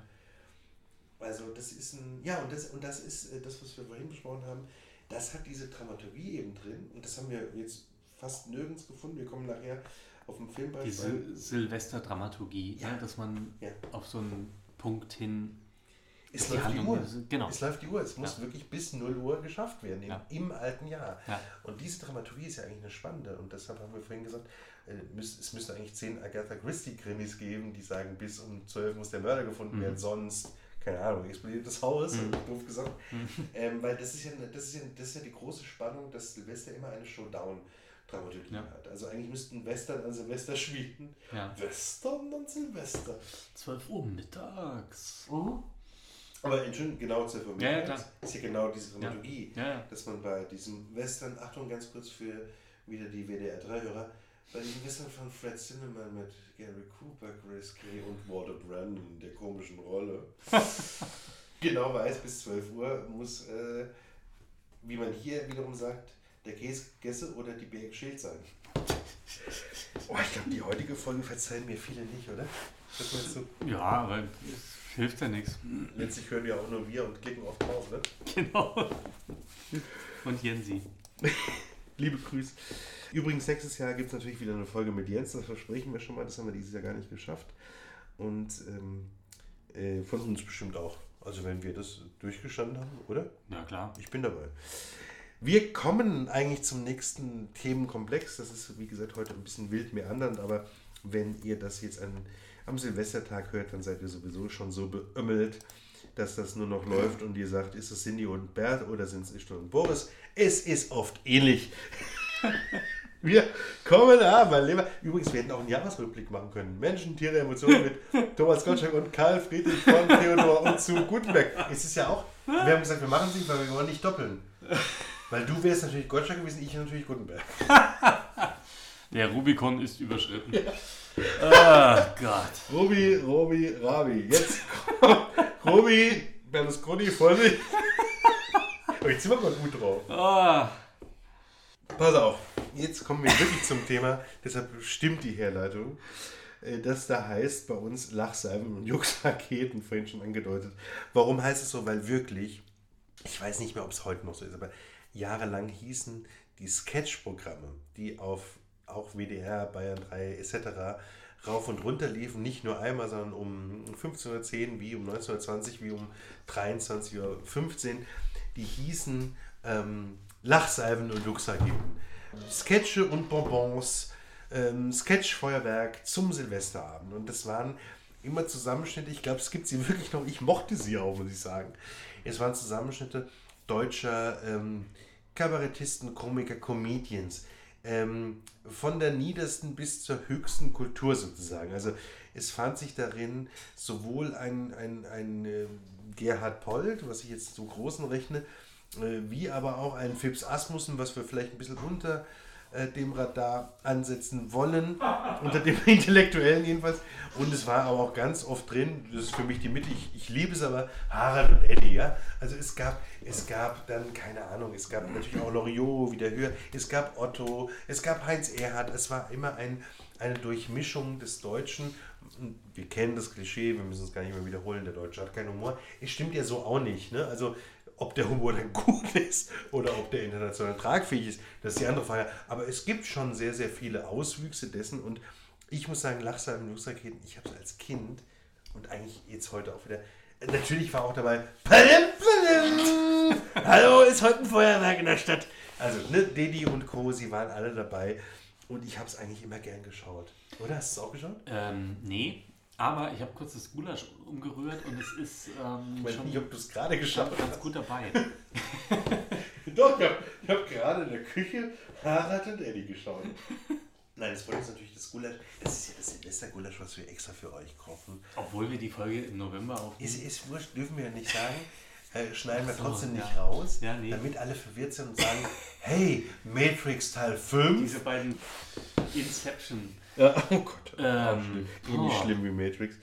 Also das ist ein, ja, und das, und das ist äh, das, was wir vorhin besprochen haben, das hat diese Dramaturgie eben drin und das haben wir jetzt fast nirgends gefunden. Wir kommen nachher auf dem Filmbeispiel. Die Silvester-Dramaturgie, ja. ne, dass man ja. auf so einen Punkt hin. Es läuft die Uhr. Genau. Es läuft die Uhr. Es muss ja. wirklich bis 0 Uhr geschafft werden, im, im alten Jahr. Und diese Dramaturgie ist ja eigentlich eine spannende. Und deshalb haben wir vorhin gesagt, äh, es müsste eigentlich zehn Agatha Christie-Krimis geben, die sagen, bis um 12 muss der Mörder gefunden mhm. werden, sonst keine Ahnung, explodiert das Haus, mhm. doof gesagt. Mhm. Ähm, weil das ist, ja, das, ist ja, das ist ja die große Spannung, dass Silvester immer eine Showdown Dramaturgie ja. hat. Also eigentlich müssten Western an Silvester spielen. Ja. Western an Silvester. 12 Uhr mittags. Mhm. Aber Entschuldigung, genau 12 Uhr mittags ja, ist ja genau diese Dramaturgie, dass man bei diesem Western, Achtung ganz kurz für wieder die WDR 3-Hörer, bei diesem Western von Fred Zinnemann mit Gary Cooper, Grace Kay und Walter Brandon in der komischen Rolle, genau weiß, bis 12 Uhr muss, äh, wie man hier wiederum sagt, der Gesse oder die Berg Schild sein. Oh, ich glaube, die heutige Folge verzeihen mir viele nicht, oder? Was meinst du? Ja, aber es hilft ja nichts. Letztlich hören wir auch nur wir und klicken auf drauf, ne? Genau. Und Jensi. Liebe Grüße. Übrigens, nächstes Jahr gibt es natürlich wieder eine Folge mit Jens, das versprechen wir schon mal, das haben wir dieses Jahr gar nicht geschafft. Und ähm, äh, von uns bestimmt auch. Also wenn wir das durchgestanden haben, oder? Ja, klar. Ich bin dabei. Wir kommen eigentlich zum nächsten Themenkomplex. Das ist, wie gesagt, heute ein bisschen wild meandernd, aber wenn ihr das jetzt an, am Silvestertag hört, dann seid ihr sowieso schon so beömmelt, dass das nur noch läuft und ihr sagt, ist es Cindy und Bert oder sind es Ishton und Boris? Es ist oft ähnlich. Wir kommen aber lieber. Übrigens, wir hätten auch einen Jahresrückblick machen können. Menschen, Tiere, Emotionen mit Thomas Gottschalk und Karl Friedrich von Theodor und zu Gutenberg. Es ist ja auch, wir haben gesagt, wir machen nicht, weil wir wollen nicht doppeln. Weil du wärst natürlich Gottschalk gewesen, ich natürlich Gutenberg. Der Rubikon ist überschritten. Ja. Oh Gott. Robi, Robi, Rabi. Jetzt kommt Robi, Berlusconi, Vorsicht. Aber jetzt sind wir mal gut drauf. Oh. Pass auf, jetzt kommen wir wirklich zum Thema, deshalb stimmt die Herleitung. Äh, das da heißt bei uns Lachsalben und Juxraketen, vorhin schon angedeutet. Warum heißt es so? Weil wirklich, ich weiß nicht mehr, ob es heute noch so ist, aber jahrelang hießen die Sketch-Programme, die auf auch WDR, Bayern 3 etc. rauf und runter liefen, nicht nur einmal, sondern um 15.10 Uhr wie um 1920 wie um 23.15 Uhr, die hießen ähm, Lachsalven und Luxageben. Sketche und Bonbons, ähm, Sketchfeuerwerk zum Silvesterabend. Und das waren immer Zusammenschnitte, ich glaube, es gibt sie wirklich noch, ich mochte sie auch, muss ich sagen. Es waren Zusammenschnitte deutscher ähm, Kabarettisten, Komiker, Comedians. Ähm, von der niedersten bis zur höchsten Kultur sozusagen. Also es fand sich darin sowohl ein, ein, ein äh, Gerhard Pold, was ich jetzt zum Großen rechne, äh, wie aber auch ein Phipps Asmussen, was wir vielleicht ein bisschen unter äh, dem Radar ansetzen wollen, unter dem Intellektuellen jedenfalls. Und es war aber auch ganz oft drin, das ist für mich die Mitte, ich, ich liebe es aber, Harald und Eddie, ja. Also es gab, es gab dann, keine Ahnung, es gab natürlich auch Loriot wieder höher, es gab Otto, es gab Heinz Erhardt, es war immer ein, eine Durchmischung des Deutschen wir kennen das Klischee, wir müssen es gar nicht mehr wiederholen, der Deutsche hat keinen Humor. Es stimmt ja so auch nicht. Ne? Also ob der Humor dann gut ist oder ob der international tragfähig ist, das ist die andere Frage. Aber es gibt schon sehr, sehr viele Auswüchse dessen und ich muss sagen, Lachsalben und Nussraketen, ich habe es als Kind und eigentlich jetzt heute auch wieder. Natürlich war auch dabei. Hallo, ist heute ein Feuerwerk in der Stadt. Also, ne, Didi und Co., sie waren alle dabei. Und ich habe es eigentlich immer gern geschaut. Oder? Hast du es auch geschaut? Ähm, nee, aber ich habe kurz das Gulasch umgerührt und es ist ähm, ich weiß schon nicht, ob du es gerade geschaut ganz gut dabei. Doch, ich habe hab gerade in der Küche Harald und Eddie geschaut. Nein, das wollte jetzt natürlich das Gulasch. Das ist ja das Silvestergulasch, was wir extra für euch kochen. Obwohl wir die Folge im November aufnehmen. Ist, ist wurscht, dürfen wir ja nicht sagen. Äh, schneiden wir so, trotzdem nicht ja. raus, Ja, nee. damit alle verwirrt sind und sagen, hey, Matrix Teil 5. Diese beiden Inception. Ja, oh Gott, Ähm, oh. schlimm wie Matrix.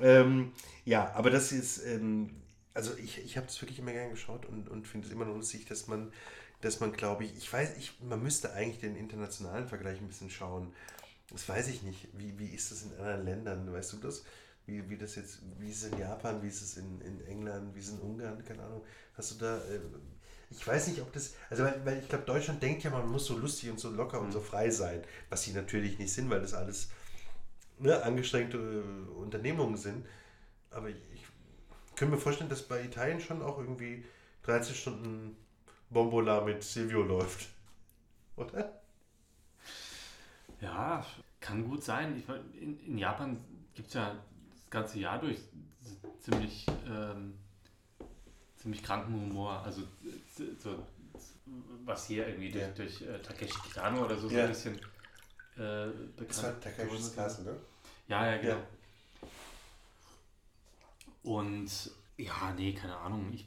Ähm, ja, aber das ist, ähm, also ich, ich habe es wirklich immer gern geschaut und, und finde es immer noch lustig, dass man, dass man, glaube ich, ich weiß, ich, man müsste eigentlich den internationalen Vergleich ein bisschen schauen. Das weiß ich nicht. Wie, wie ist das in anderen Ländern? Weißt du das? Wie, wie das jetzt, wie ist es in Japan, wie ist es in, in England, wie ist es in Ungarn, keine Ahnung. Hast du da, äh, ich weiß nicht, ob das, also weil, weil ich glaube, Deutschland denkt ja, man muss so lustig und so locker und so frei sein, was sie natürlich nicht sind, weil das alles ne, angestrengte äh, Unternehmungen sind. Aber ich, ich könnte mir vorstellen, dass bei Italien schon auch irgendwie 13 Stunden Bombola mit Silvio läuft. Oder? Ja, kann gut sein. Ich, in, in Japan gibt es ja das ganze Jahr durch ziemlich, ähm, ziemlich kranken Humor. Also äh, so, was hier irgendwie durch, Ja. durch äh, Takeshi Kitano oder so, so Ja. ein bisschen äh, bekannt. Das war ist. Castle, ne? Ja, ja, genau. Ja. Und ja, nee, keine Ahnung. Ich,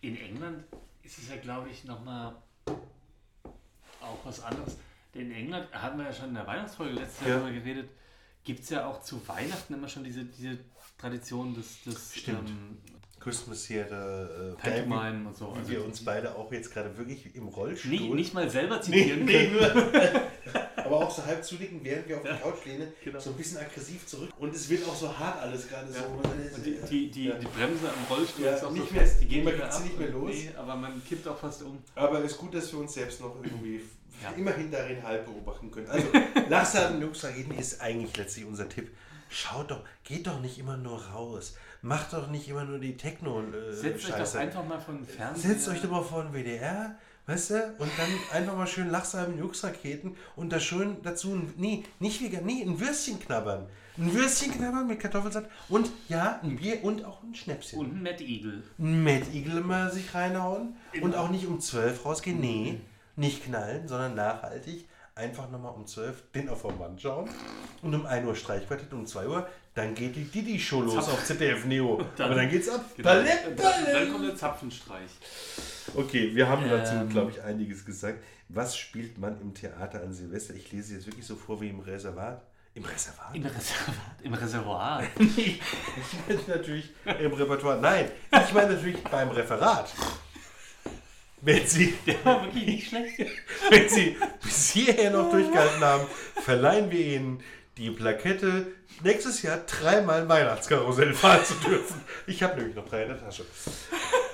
in England ist es ja, glaube ich, nochmal auch was anderes. Denn in England hatten wir ja schon in der Weihnachtsfolge letztes Jahr Ja. darüber geredet, gibt es ja auch zu Weihnachten immer schon diese, diese Tradition des, des Stimmt. ähm, Christmas Theater, äh, Pantomime und so. Also wir uns beide auch jetzt gerade wirklich im Rollstuhl nicht, nicht mal selber Nee, zitieren nee, können. nur. Aber auch so halb zuliegen, während wir auf Ja, der Couch lehnen, genau. so ein bisschen aggressiv zurück. Und es wird auch so hart alles gerade so. Ja. Und Und die, die, die, Ja. die Bremse am Rollstuhl Ja, ist auch nicht so mehr- fest, die gehen nicht mehr ab. nicht mehr los. Nee, aber man kippt auch fast um. Aber es ist gut, dass wir uns selbst noch irgendwie Ja. immerhin darin halb beobachten können. Also, Lachsaten Jungs ist eigentlich letztlich unser Tipp. Schaut doch, geht doch nicht immer nur raus. Macht doch nicht immer nur die Techno-Scheiße. Setzt euch doch einfach mal von Fernsehen. Setzt euch doch mal vor den WDR, weißt du, und dann einfach mal schön Lachsalben, Jux-Raketen und da schön dazu, ein, nee, nicht vegan, nee, ein Würstchen knabbern. Ein Würstchen knabbern mit Kartoffelsalat und ja, ein Bier und auch ein Schnäpschen. Und ein Mad Eagle. ein Mad Eagle immer sich reinhauen und Immer. auch nicht um 12 rausgehen, nee, nicht knallen, sondern nachhaltig. Einfach nochmal um 12 den auf der Wand schauen und um 1 Uhr Streichquartett, um 2 Uhr, dann geht die Didi-Show los auf ZDF Neo. dann- Aber dann geht's ab. Genau. Ballett, Dann, dann Ballett. kommt der Zapfenstreich. Okay, wir haben dazu, Ähm. glaube ich, einiges gesagt. Was spielt man im Theater an Silvester? Ich lese jetzt wirklich so vor wie im Reservat. Im Reservat? Im Reservat. Im Reservoir. Nee, ich meine natürlich im Repertoire. Nein, ich meine natürlich beim Referat. Wenn Sie, Der war wirklich nicht schlecht. wenn Sie bis hierher noch durchgehalten haben, verleihen wir Ihnen die Plakette, nächstes Jahr dreimal Weihnachtskarussell fahren zu dürfen. Ich habe nämlich noch drei in der Tasche.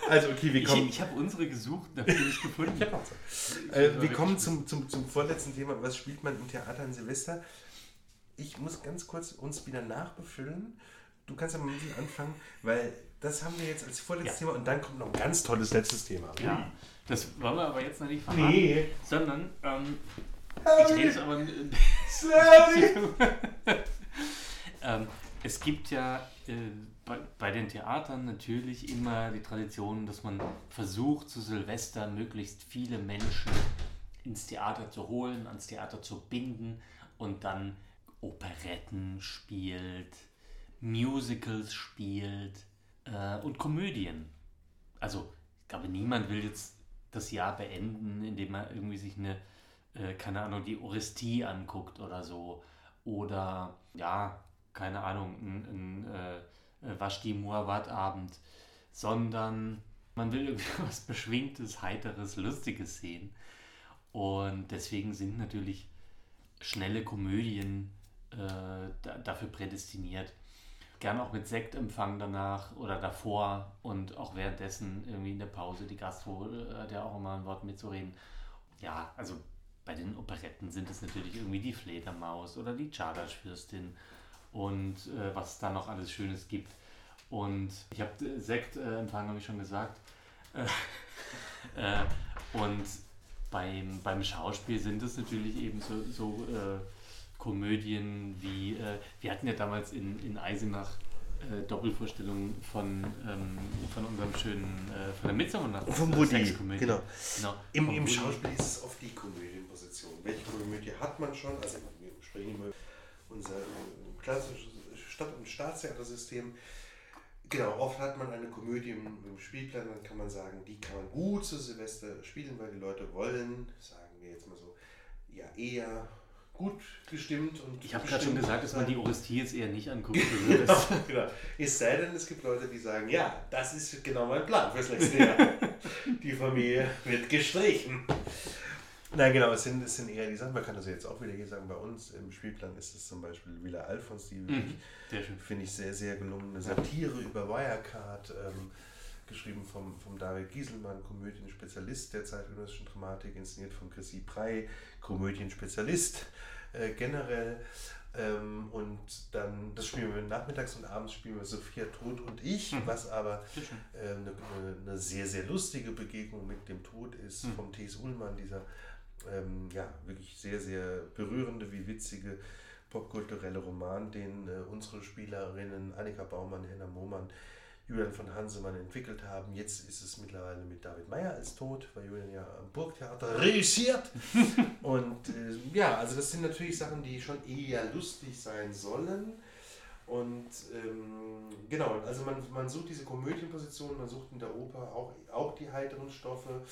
Also, okay, wir Ich, kommen. ich habe unsere gesucht, habe die nicht gefunden. Ich hab. Äh, wir kommen zum, zum, zum vorletzten Thema. Was spielt man im Theater an Silvester? Ich muss ganz kurz uns wieder nachbefüllen. Du kannst ja mal mit anfangen, weil das haben wir jetzt als vorletztes Ja. Thema und dann kommt noch ein ganz tolles letztes Thema. Ja, das wollen wir aber jetzt noch nicht verraten. Nee. Sondern, ähm, ich rede es aber. Sorry. ähm, es gibt ja äh, bei, bei den Theatern natürlich immer die Tradition, dass man versucht, zu Silvester möglichst viele Menschen ins Theater zu holen, ans Theater zu binden und dann Operetten spielt, Musicals spielt äh, und Komödien. Also, ich glaube, niemand will jetzt das Jahr beenden, indem er irgendwie sich eine, äh, keine Ahnung, die Orestie anguckt oder so. Oder, ja, keine Ahnung, ein, ein äh, Vashti Muawat-Abend. Sondern man will irgendwie was Beschwingtes, Heiteres, Lustiges sehen. Und deswegen sind natürlich schnelle Komödien äh, dafür prädestiniert. Gern auch mit Sektempfang danach oder davor und auch währenddessen irgendwie in der Pause die Gastro äh, ja auch immer ein Wort mitzureden. Ja, also bei den Operetten sind es natürlich irgendwie die Fledermaus oder die Czardasch-Fürstin und äh, was es da noch alles Schönes gibt. Und ich habe äh, Sektempfang, äh, habe ich schon gesagt. Äh, und beim, beim Schauspiel sind es natürlich eben so, so äh, Komödien wie, äh, wir hatten ja damals in, in Eisenach äh, Doppelvorstellungen von, ähm, von unserem schönen, äh, von der Midsommernacht. Vom Woody, genau. genau. Im, im Schauspiel ist es oft die Komödienposition. Welche Komödie hat man schon? Also wir sprechen immer unser klassisches Stadt- und Staatstheatersystem. Genau, oft hat man eine Komödie im, im, Spielplan, dann kann man sagen, die kann man gut zu Silvester spielen, weil die Leute wollen, sagen wir jetzt mal so, ja eher gut gestimmt und. Ich habe gerade schon gesagt, dass man die Orestie jetzt eher nicht anguckt. genau, genau. Es sei denn, es gibt Leute, die sagen, ja, das ist genau mein Plan fürs nächste Jahr. die Familie wird gestrichen. Nein, genau, es sind, es sind eher die Sachen, man kann das ja jetzt auch wieder hier sagen, bei uns im Spielplan ist es zum Beispiel Villa Alphons, die mhm, finde ich sehr, sehr gelungene Satire über Wirecard, ähm, geschrieben vom, vom David Gieselmann, Komödienspezialist der zeitgenössischen Dramatik, inszeniert von Chrissy Prey, Komödienspezialist äh, generell. Ähm, und dann, das spielen wir nachmittags und abends spielen wir Sophia Tod und ich, mhm. was aber äh, eine, eine, sehr, sehr lustige Begegnung mit dem Tod ist, mhm. vom T.S. Ullmann, dieser ähm, ja, wirklich sehr, sehr berührende wie witzige popkulturelle Roman, den äh, unsere Spielerinnen Annika Baumann, Henna Mohmann, Julian von Hansemann entwickelt haben. Jetzt ist es mittlerweile mit David Meyer als tot, weil Julian ja am Burgtheater reüssiert. Und äh, ja, also das sind natürlich Sachen, die schon eher lustig sein sollen. Und ähm, genau, also man, man sucht diese Komödienposition, man sucht in der Oper auch, auch die heiteren Stoffe.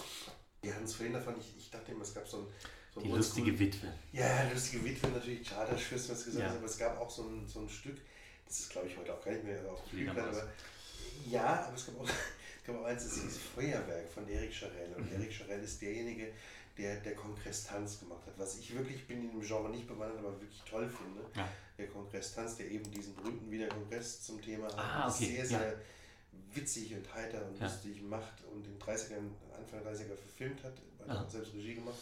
Die Hans Fellner fand ich, ich dachte immer, es gab so ein. So die lustige Witwe. Ja, lustige Witwe natürlich, Charterschwester, was gesagt ja. aber es gab auch so ein, so ein Stück, das ist glaube ich heute auch gar nicht mehr auf dem Spielplan, aber ja, aber es gab auch, es gab auch eins, das hieß Feuerwerk von Eric Charell. Und mhm. Eric Charell ist derjenige, der der Kongress-Tanz gemacht hat. Was ich wirklich, bin in dem Genre nicht bewandert, aber wirklich toll finde. Ja. Der Kongress-Tanz, der eben diesen berühmten Wiener Kongress zum Thema hat. Ah, okay. Sehr, sehr ja. witzig und heiter und ja. lustig macht und in den 30ern, Anfang der 30er verfilmt hat, hat auch selbst Regie gemacht.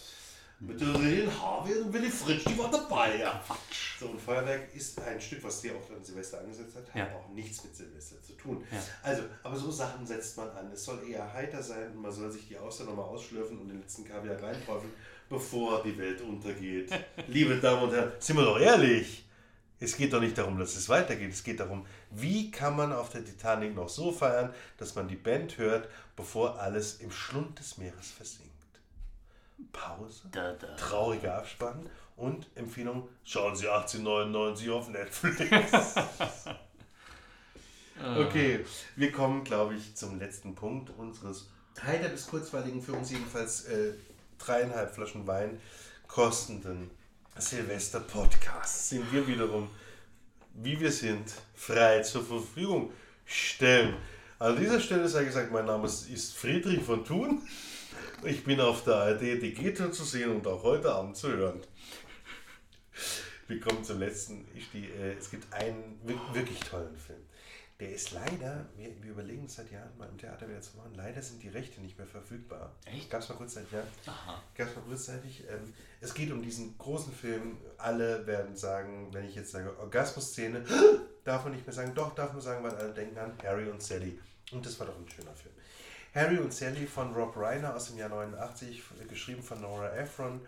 Mit der Reden Harvey und Willy Fritsch, die war dabei, ja. Quatsch. So, und Feuerwerk ist ein Stück, was der auch an Silvester angesetzt hat, hat ja. auch nichts mit Silvester zu tun. Ja. Also, aber so Sachen setzt man an. Es soll eher heiter sein und man soll sich die Auster nochmal ausschlürfen und den letzten Kaviar reinträufeln, bevor die Welt untergeht. Liebe Damen und Herren, sind wir doch ehrlich. Es geht doch nicht darum, dass es weitergeht. Es geht darum, wie kann man auf der Titanic noch so feiern, dass man die Band hört, bevor alles im Schlund des Meeres versinkt. Pause, da, da. trauriger Abspann und Empfehlung, schauen Sie 1899 auf Netflix. okay, wir kommen, glaube ich, zum letzten Punkt unseres heiter bis kurzweiligen, für uns jedenfalls äh, dreieinhalb Flaschen Wein kostenden Silvester-Podcasts. Sind wir wiederum, wie wir sind, frei zur Verfügung stellen. An dieser Stelle sei gesagt, mein Name ist Friedrich von Thun. Ich bin auf der ARD Digital zu sehen und auch heute Abend zu hören. Wir kommen zum letzten. Ich die, äh, es gibt einen wirklich tollen Film. Der ist leider, wir, wir überlegen seit Jahren mal im Theater wieder zu machen, leider sind die Rechte nicht mehr verfügbar. Echt? Gab es mal kurzzeitig, ja. Aha. Gab es mal kurzzeitig. Ähm, es geht um diesen großen Film. Alle werden sagen, wenn ich jetzt sage Orgasmus-Szene, darf man nicht mehr sagen. Doch, darf man sagen, weil alle denken an Harry und Sally. Und das war doch ein schöner Film. Harry und Sally von Rob Reiner aus dem Jahr 89, geschrieben von Nora Ephron,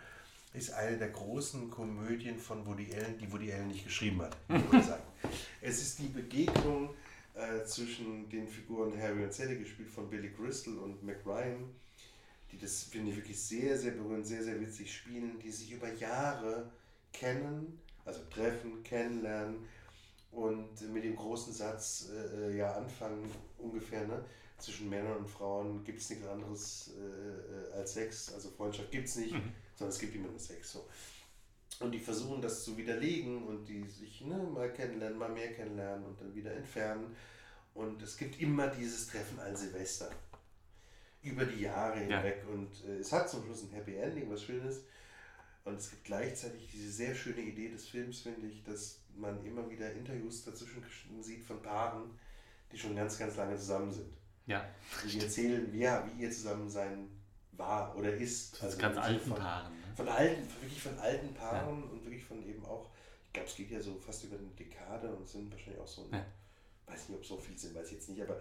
ist eine der großen Komödien von Woody Allen, die Woody Allen nicht geschrieben hat. es ist die Begegnung äh, zwischen den Figuren Harry und Sally, gespielt von Billy Crystal und Mac Ryan, die das, finde ich, wirklich sehr, sehr berührend, sehr, sehr witzig spielen, die sich über Jahre kennen, also treffen, kennenlernen und mit dem großen Satz äh, äh ja anfangen ungefähr, ne? Zwischen Männern und Frauen gibt es nichts anderes äh, äh, als Sex. Also Freundschaft gibt es nicht, mhm. sondern es gibt immer nur Sex. So. Und die versuchen das zu widerlegen und die sich ne, mal kennenlernen, mal mehr kennenlernen und dann wieder entfernen. Und es gibt immer dieses Treffen an Silvester. Über die Jahre hinweg. Ja. Und äh, es hat zum Schluss ein Happy Ending, was Schönes. Und es gibt gleichzeitig diese sehr schöne Idee des Films, finde ich, dass man immer wieder Interviews dazwischen sieht von Paaren, die schon ganz, ganz lange zusammen sind. Ja. Die erzählen, ja, wie ihr Zusammensein war oder ist. Also ganz alten von, Paaren. Ne? Von alten, wirklich von alten Paaren ja. und wirklich von eben auch, ich glaube, es geht ja so fast über eine Dekade und sind wahrscheinlich auch so, ja. weiß nicht, ob so viel sind, weiß ich jetzt nicht, aber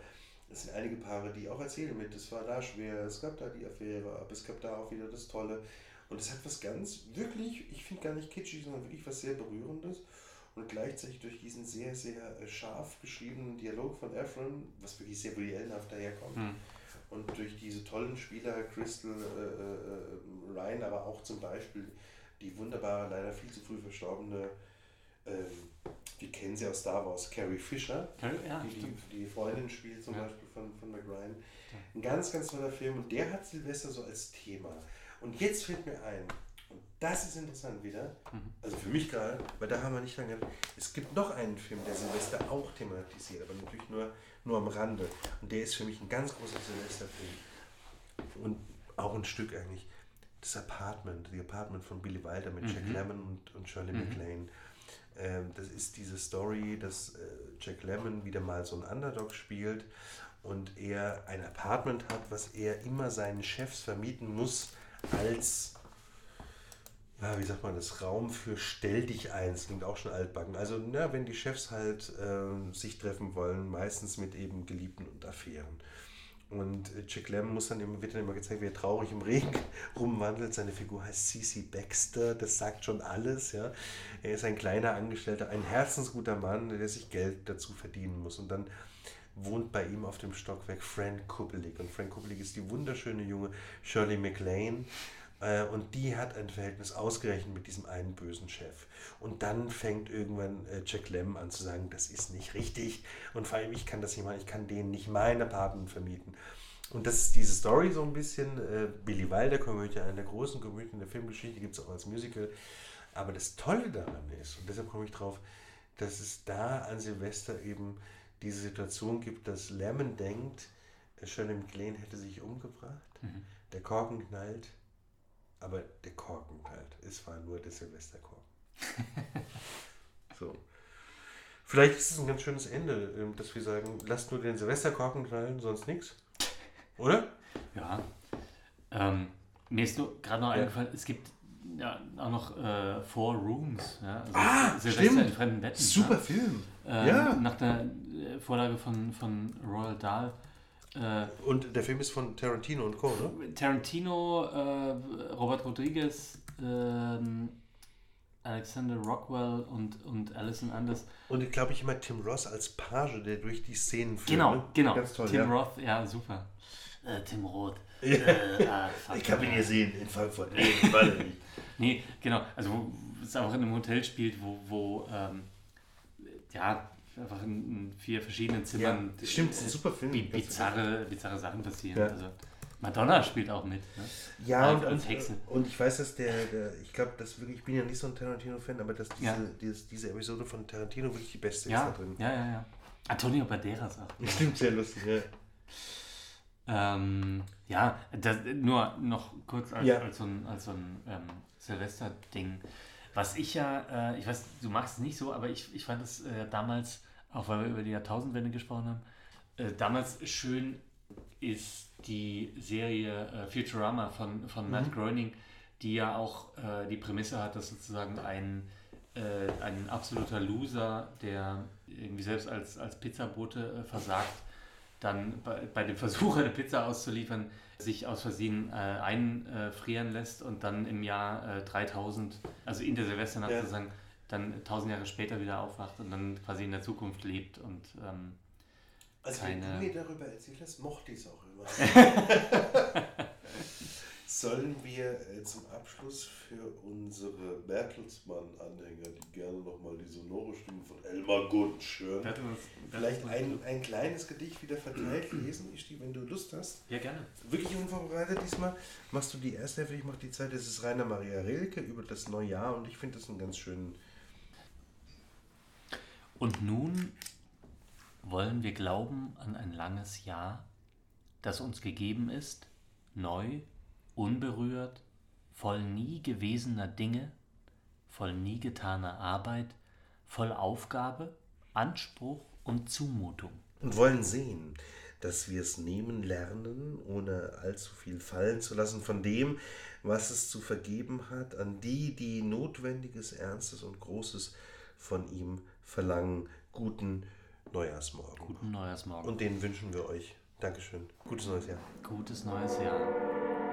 es sind einige Paare, die auch erzählen mit, es war da schwer, es gab da die Affäre, aber es gab da auch wieder das Tolle. Und es hat was ganz, wirklich, ich finde gar nicht kitschig, sondern wirklich was sehr Berührendes. Und gleichzeitig durch diesen sehr, sehr äh, scharf geschriebenen Dialog von Efron, was wirklich sehr Woody Allenhaft daherkommt. Mhm. Und durch diese tollen Spieler, Crystal, äh, äh, Ryan, aber auch zum Beispiel die wunderbare, leider viel zu früh verstorbene, ähm, wir kennen sie aus Star Wars, Carrie Fisher, ja, die, die, die Freundin spielt zum ja. Beispiel von, von McRyan. Ein ganz, ganz toller Film und der hat Silvester so als Thema. Und jetzt fällt mir ein, das ist interessant wieder, mhm. also für mich gerade, weil da haben wir nicht lange, es gibt noch einen Film, der Silvester auch thematisiert, aber natürlich nur, nur am Rande. Und der ist für mich ein ganz großer Silvesterfilm. Und auch ein Stück eigentlich. Das Apartment, die Apartment von Billy Wilder mit mhm. Jack Lemmon und, und Shirley mhm. MacLaine. Ähm, das ist diese Story, dass äh, Jack Lemmon wieder mal so ein Underdog spielt und er ein Apartment hat, was er immer seinen Chefs vermieten muss als, ja, wie sagt man das, Raum für Stell dich ein. Das klingt auch schon altbacken. Also, na, wenn die Chefs halt äh, sich treffen wollen, meistens mit eben Geliebten und Affären. Und Jack Lemmon muss dann immer, wird dann immer gezeigt, wie er traurig im Regen rumwandelt. Seine Figur heißt Cece Baxter, das sagt schon alles. Ja. Er ist ein kleiner Angestellter, ein herzensguter Mann, der sich Geld dazu verdienen muss. Und dann wohnt bei ihm auf dem Stockwerk Frank Kubelik. Und Frank Kubelik ist die wunderschöne junge Shirley MacLaine. Äh, und die hat ein Verhältnis ausgerechnet mit diesem einen bösen Chef. Und dann fängt irgendwann äh, Jack Lemmon an zu sagen, das ist nicht richtig. Und vor allem, ich kann das nicht machen, ich kann denen nicht mein Apartment vermieten. Und das ist diese Story so ein bisschen. Äh, Billy Wilder Komödie, eine der großen Komödien der Filmgeschichte, gibt es auch als Musical. Aber das Tolle daran ist, und deshalb komme ich drauf, dass es da an Silvester eben diese Situation gibt, dass Lemon denkt, Shirley MacLaine hätte sich umgebracht, mhm. der Korken knallt, aber der Korken knallt. Es war nur der Silvesterkorken. so. Vielleicht ist es ein ganz schönes Ende, ähm, dass wir sagen, lasst nur den Silvesterkorken knallen, sonst nichts. Oder? Ja. Ähm, mir ist nur gerade noch ja. eingefallen, es gibt ja, auch noch äh, Four Rooms. Ja? Also ah, Silvester stimmt. in fremden Betten. Super ja? Film. Ähm, ja. Nach der äh, Vorlage von, von Royal Dahl. Äh, und der Film ist von Tarantino und Co., ne? Tarantino, äh, Robert Rodriguez, ähm, Alexander Rockwell und, und Alison Anders. Und ich glaube ich immer Tim Ross als Page, der durch die Szenen führt. Genau, ne? genau. Ganz toll, Tim ja. Roth, ja, super. Äh, Tim Roth. Ja. Äh, ah, ich habe ihn gesehen in Frankfurt. Nee, nicht. nee, genau. Also, wo es einfach in einem Hotel spielt, wo, wo ähm, ja, einfach in, in, vier verschiedenen Zimmern. Ja, stimmt, das ist ein super Film. Bizarre, bizarre Sachen passieren. Ja. Also, Madonna spielt auch mit. Ne? Ja, und, und, und, ich weiß, dass der, der ich glaube, dass wirklich, ich bin ja nicht so ein Tarantino-Fan, aber dass diese, ja. dieses, diese Episode von Tarantino wirklich die beste ja. ist da drin. Ja, ja, ja. Antonio Banderas auch. Stimmt, sehr lustig, ja. Ähm, ja, das, nur noch kurz als, ja. als so ein, als so ein ähm, Silvester-Ding. Was ich ja, äh, ich weiß, du machst es nicht so, aber ich, ich fand es äh, damals, auch weil wir über die Jahrtausendwende gesprochen haben, äh, damals schön ist die Serie äh, Futurama von, von mhm. Matt Groening, die ja auch äh, die Prämisse hat, dass sozusagen ein, äh, ein absoluter Loser, der irgendwie selbst als, als Pizzabote versagt, dann bei, bei dem Versuch, eine Pizza auszuliefern, sich aus Versehen äh, einfrieren lässt und dann im Jahr äh, 3000, also in der Silvesternacht ja. sozusagen, dann 1000 Jahre später wieder aufwacht und dann quasi in der Zukunft lebt und ähm, also keine... wenn du mir darüber erzählt hast, mochte ich es auch immer. Sollen wir äh, zum Abschluss für unsere Bertelsmann-Anhänger, die gerne nochmal die sonore Stimme von Elmar Gunsch hören, vielleicht ein, ein kleines Gedicht wieder verteilt lesen, Isti, wenn du Lust hast? Ja, gerne. Wirklich unvorbereitet diesmal. Machst du die erste Hälfte, ich mache die zweite. Das ist Rainer Maria Rilke über das Neujahr und ich finde das einen ganz schönen... Und nun wollen wir glauben an ein langes Jahr, das uns gegeben ist, neu unberührt voll nie gewesener Dinge, voll nie getaner Arbeit, voll Aufgabe, Anspruch und Zumutung. Und wollen sehen, dass wir es nehmen lernen, ohne allzu viel fallen zu lassen von dem, was es zu vergeben hat, an die, die Notwendiges, Ernstes und Großes von ihm verlangen. Guten Neujahrsmorgen. Guten Neujahrsmorgen. Und den wünschen wir euch. Dankeschön. Gutes neues Jahr. Gutes neues Jahr.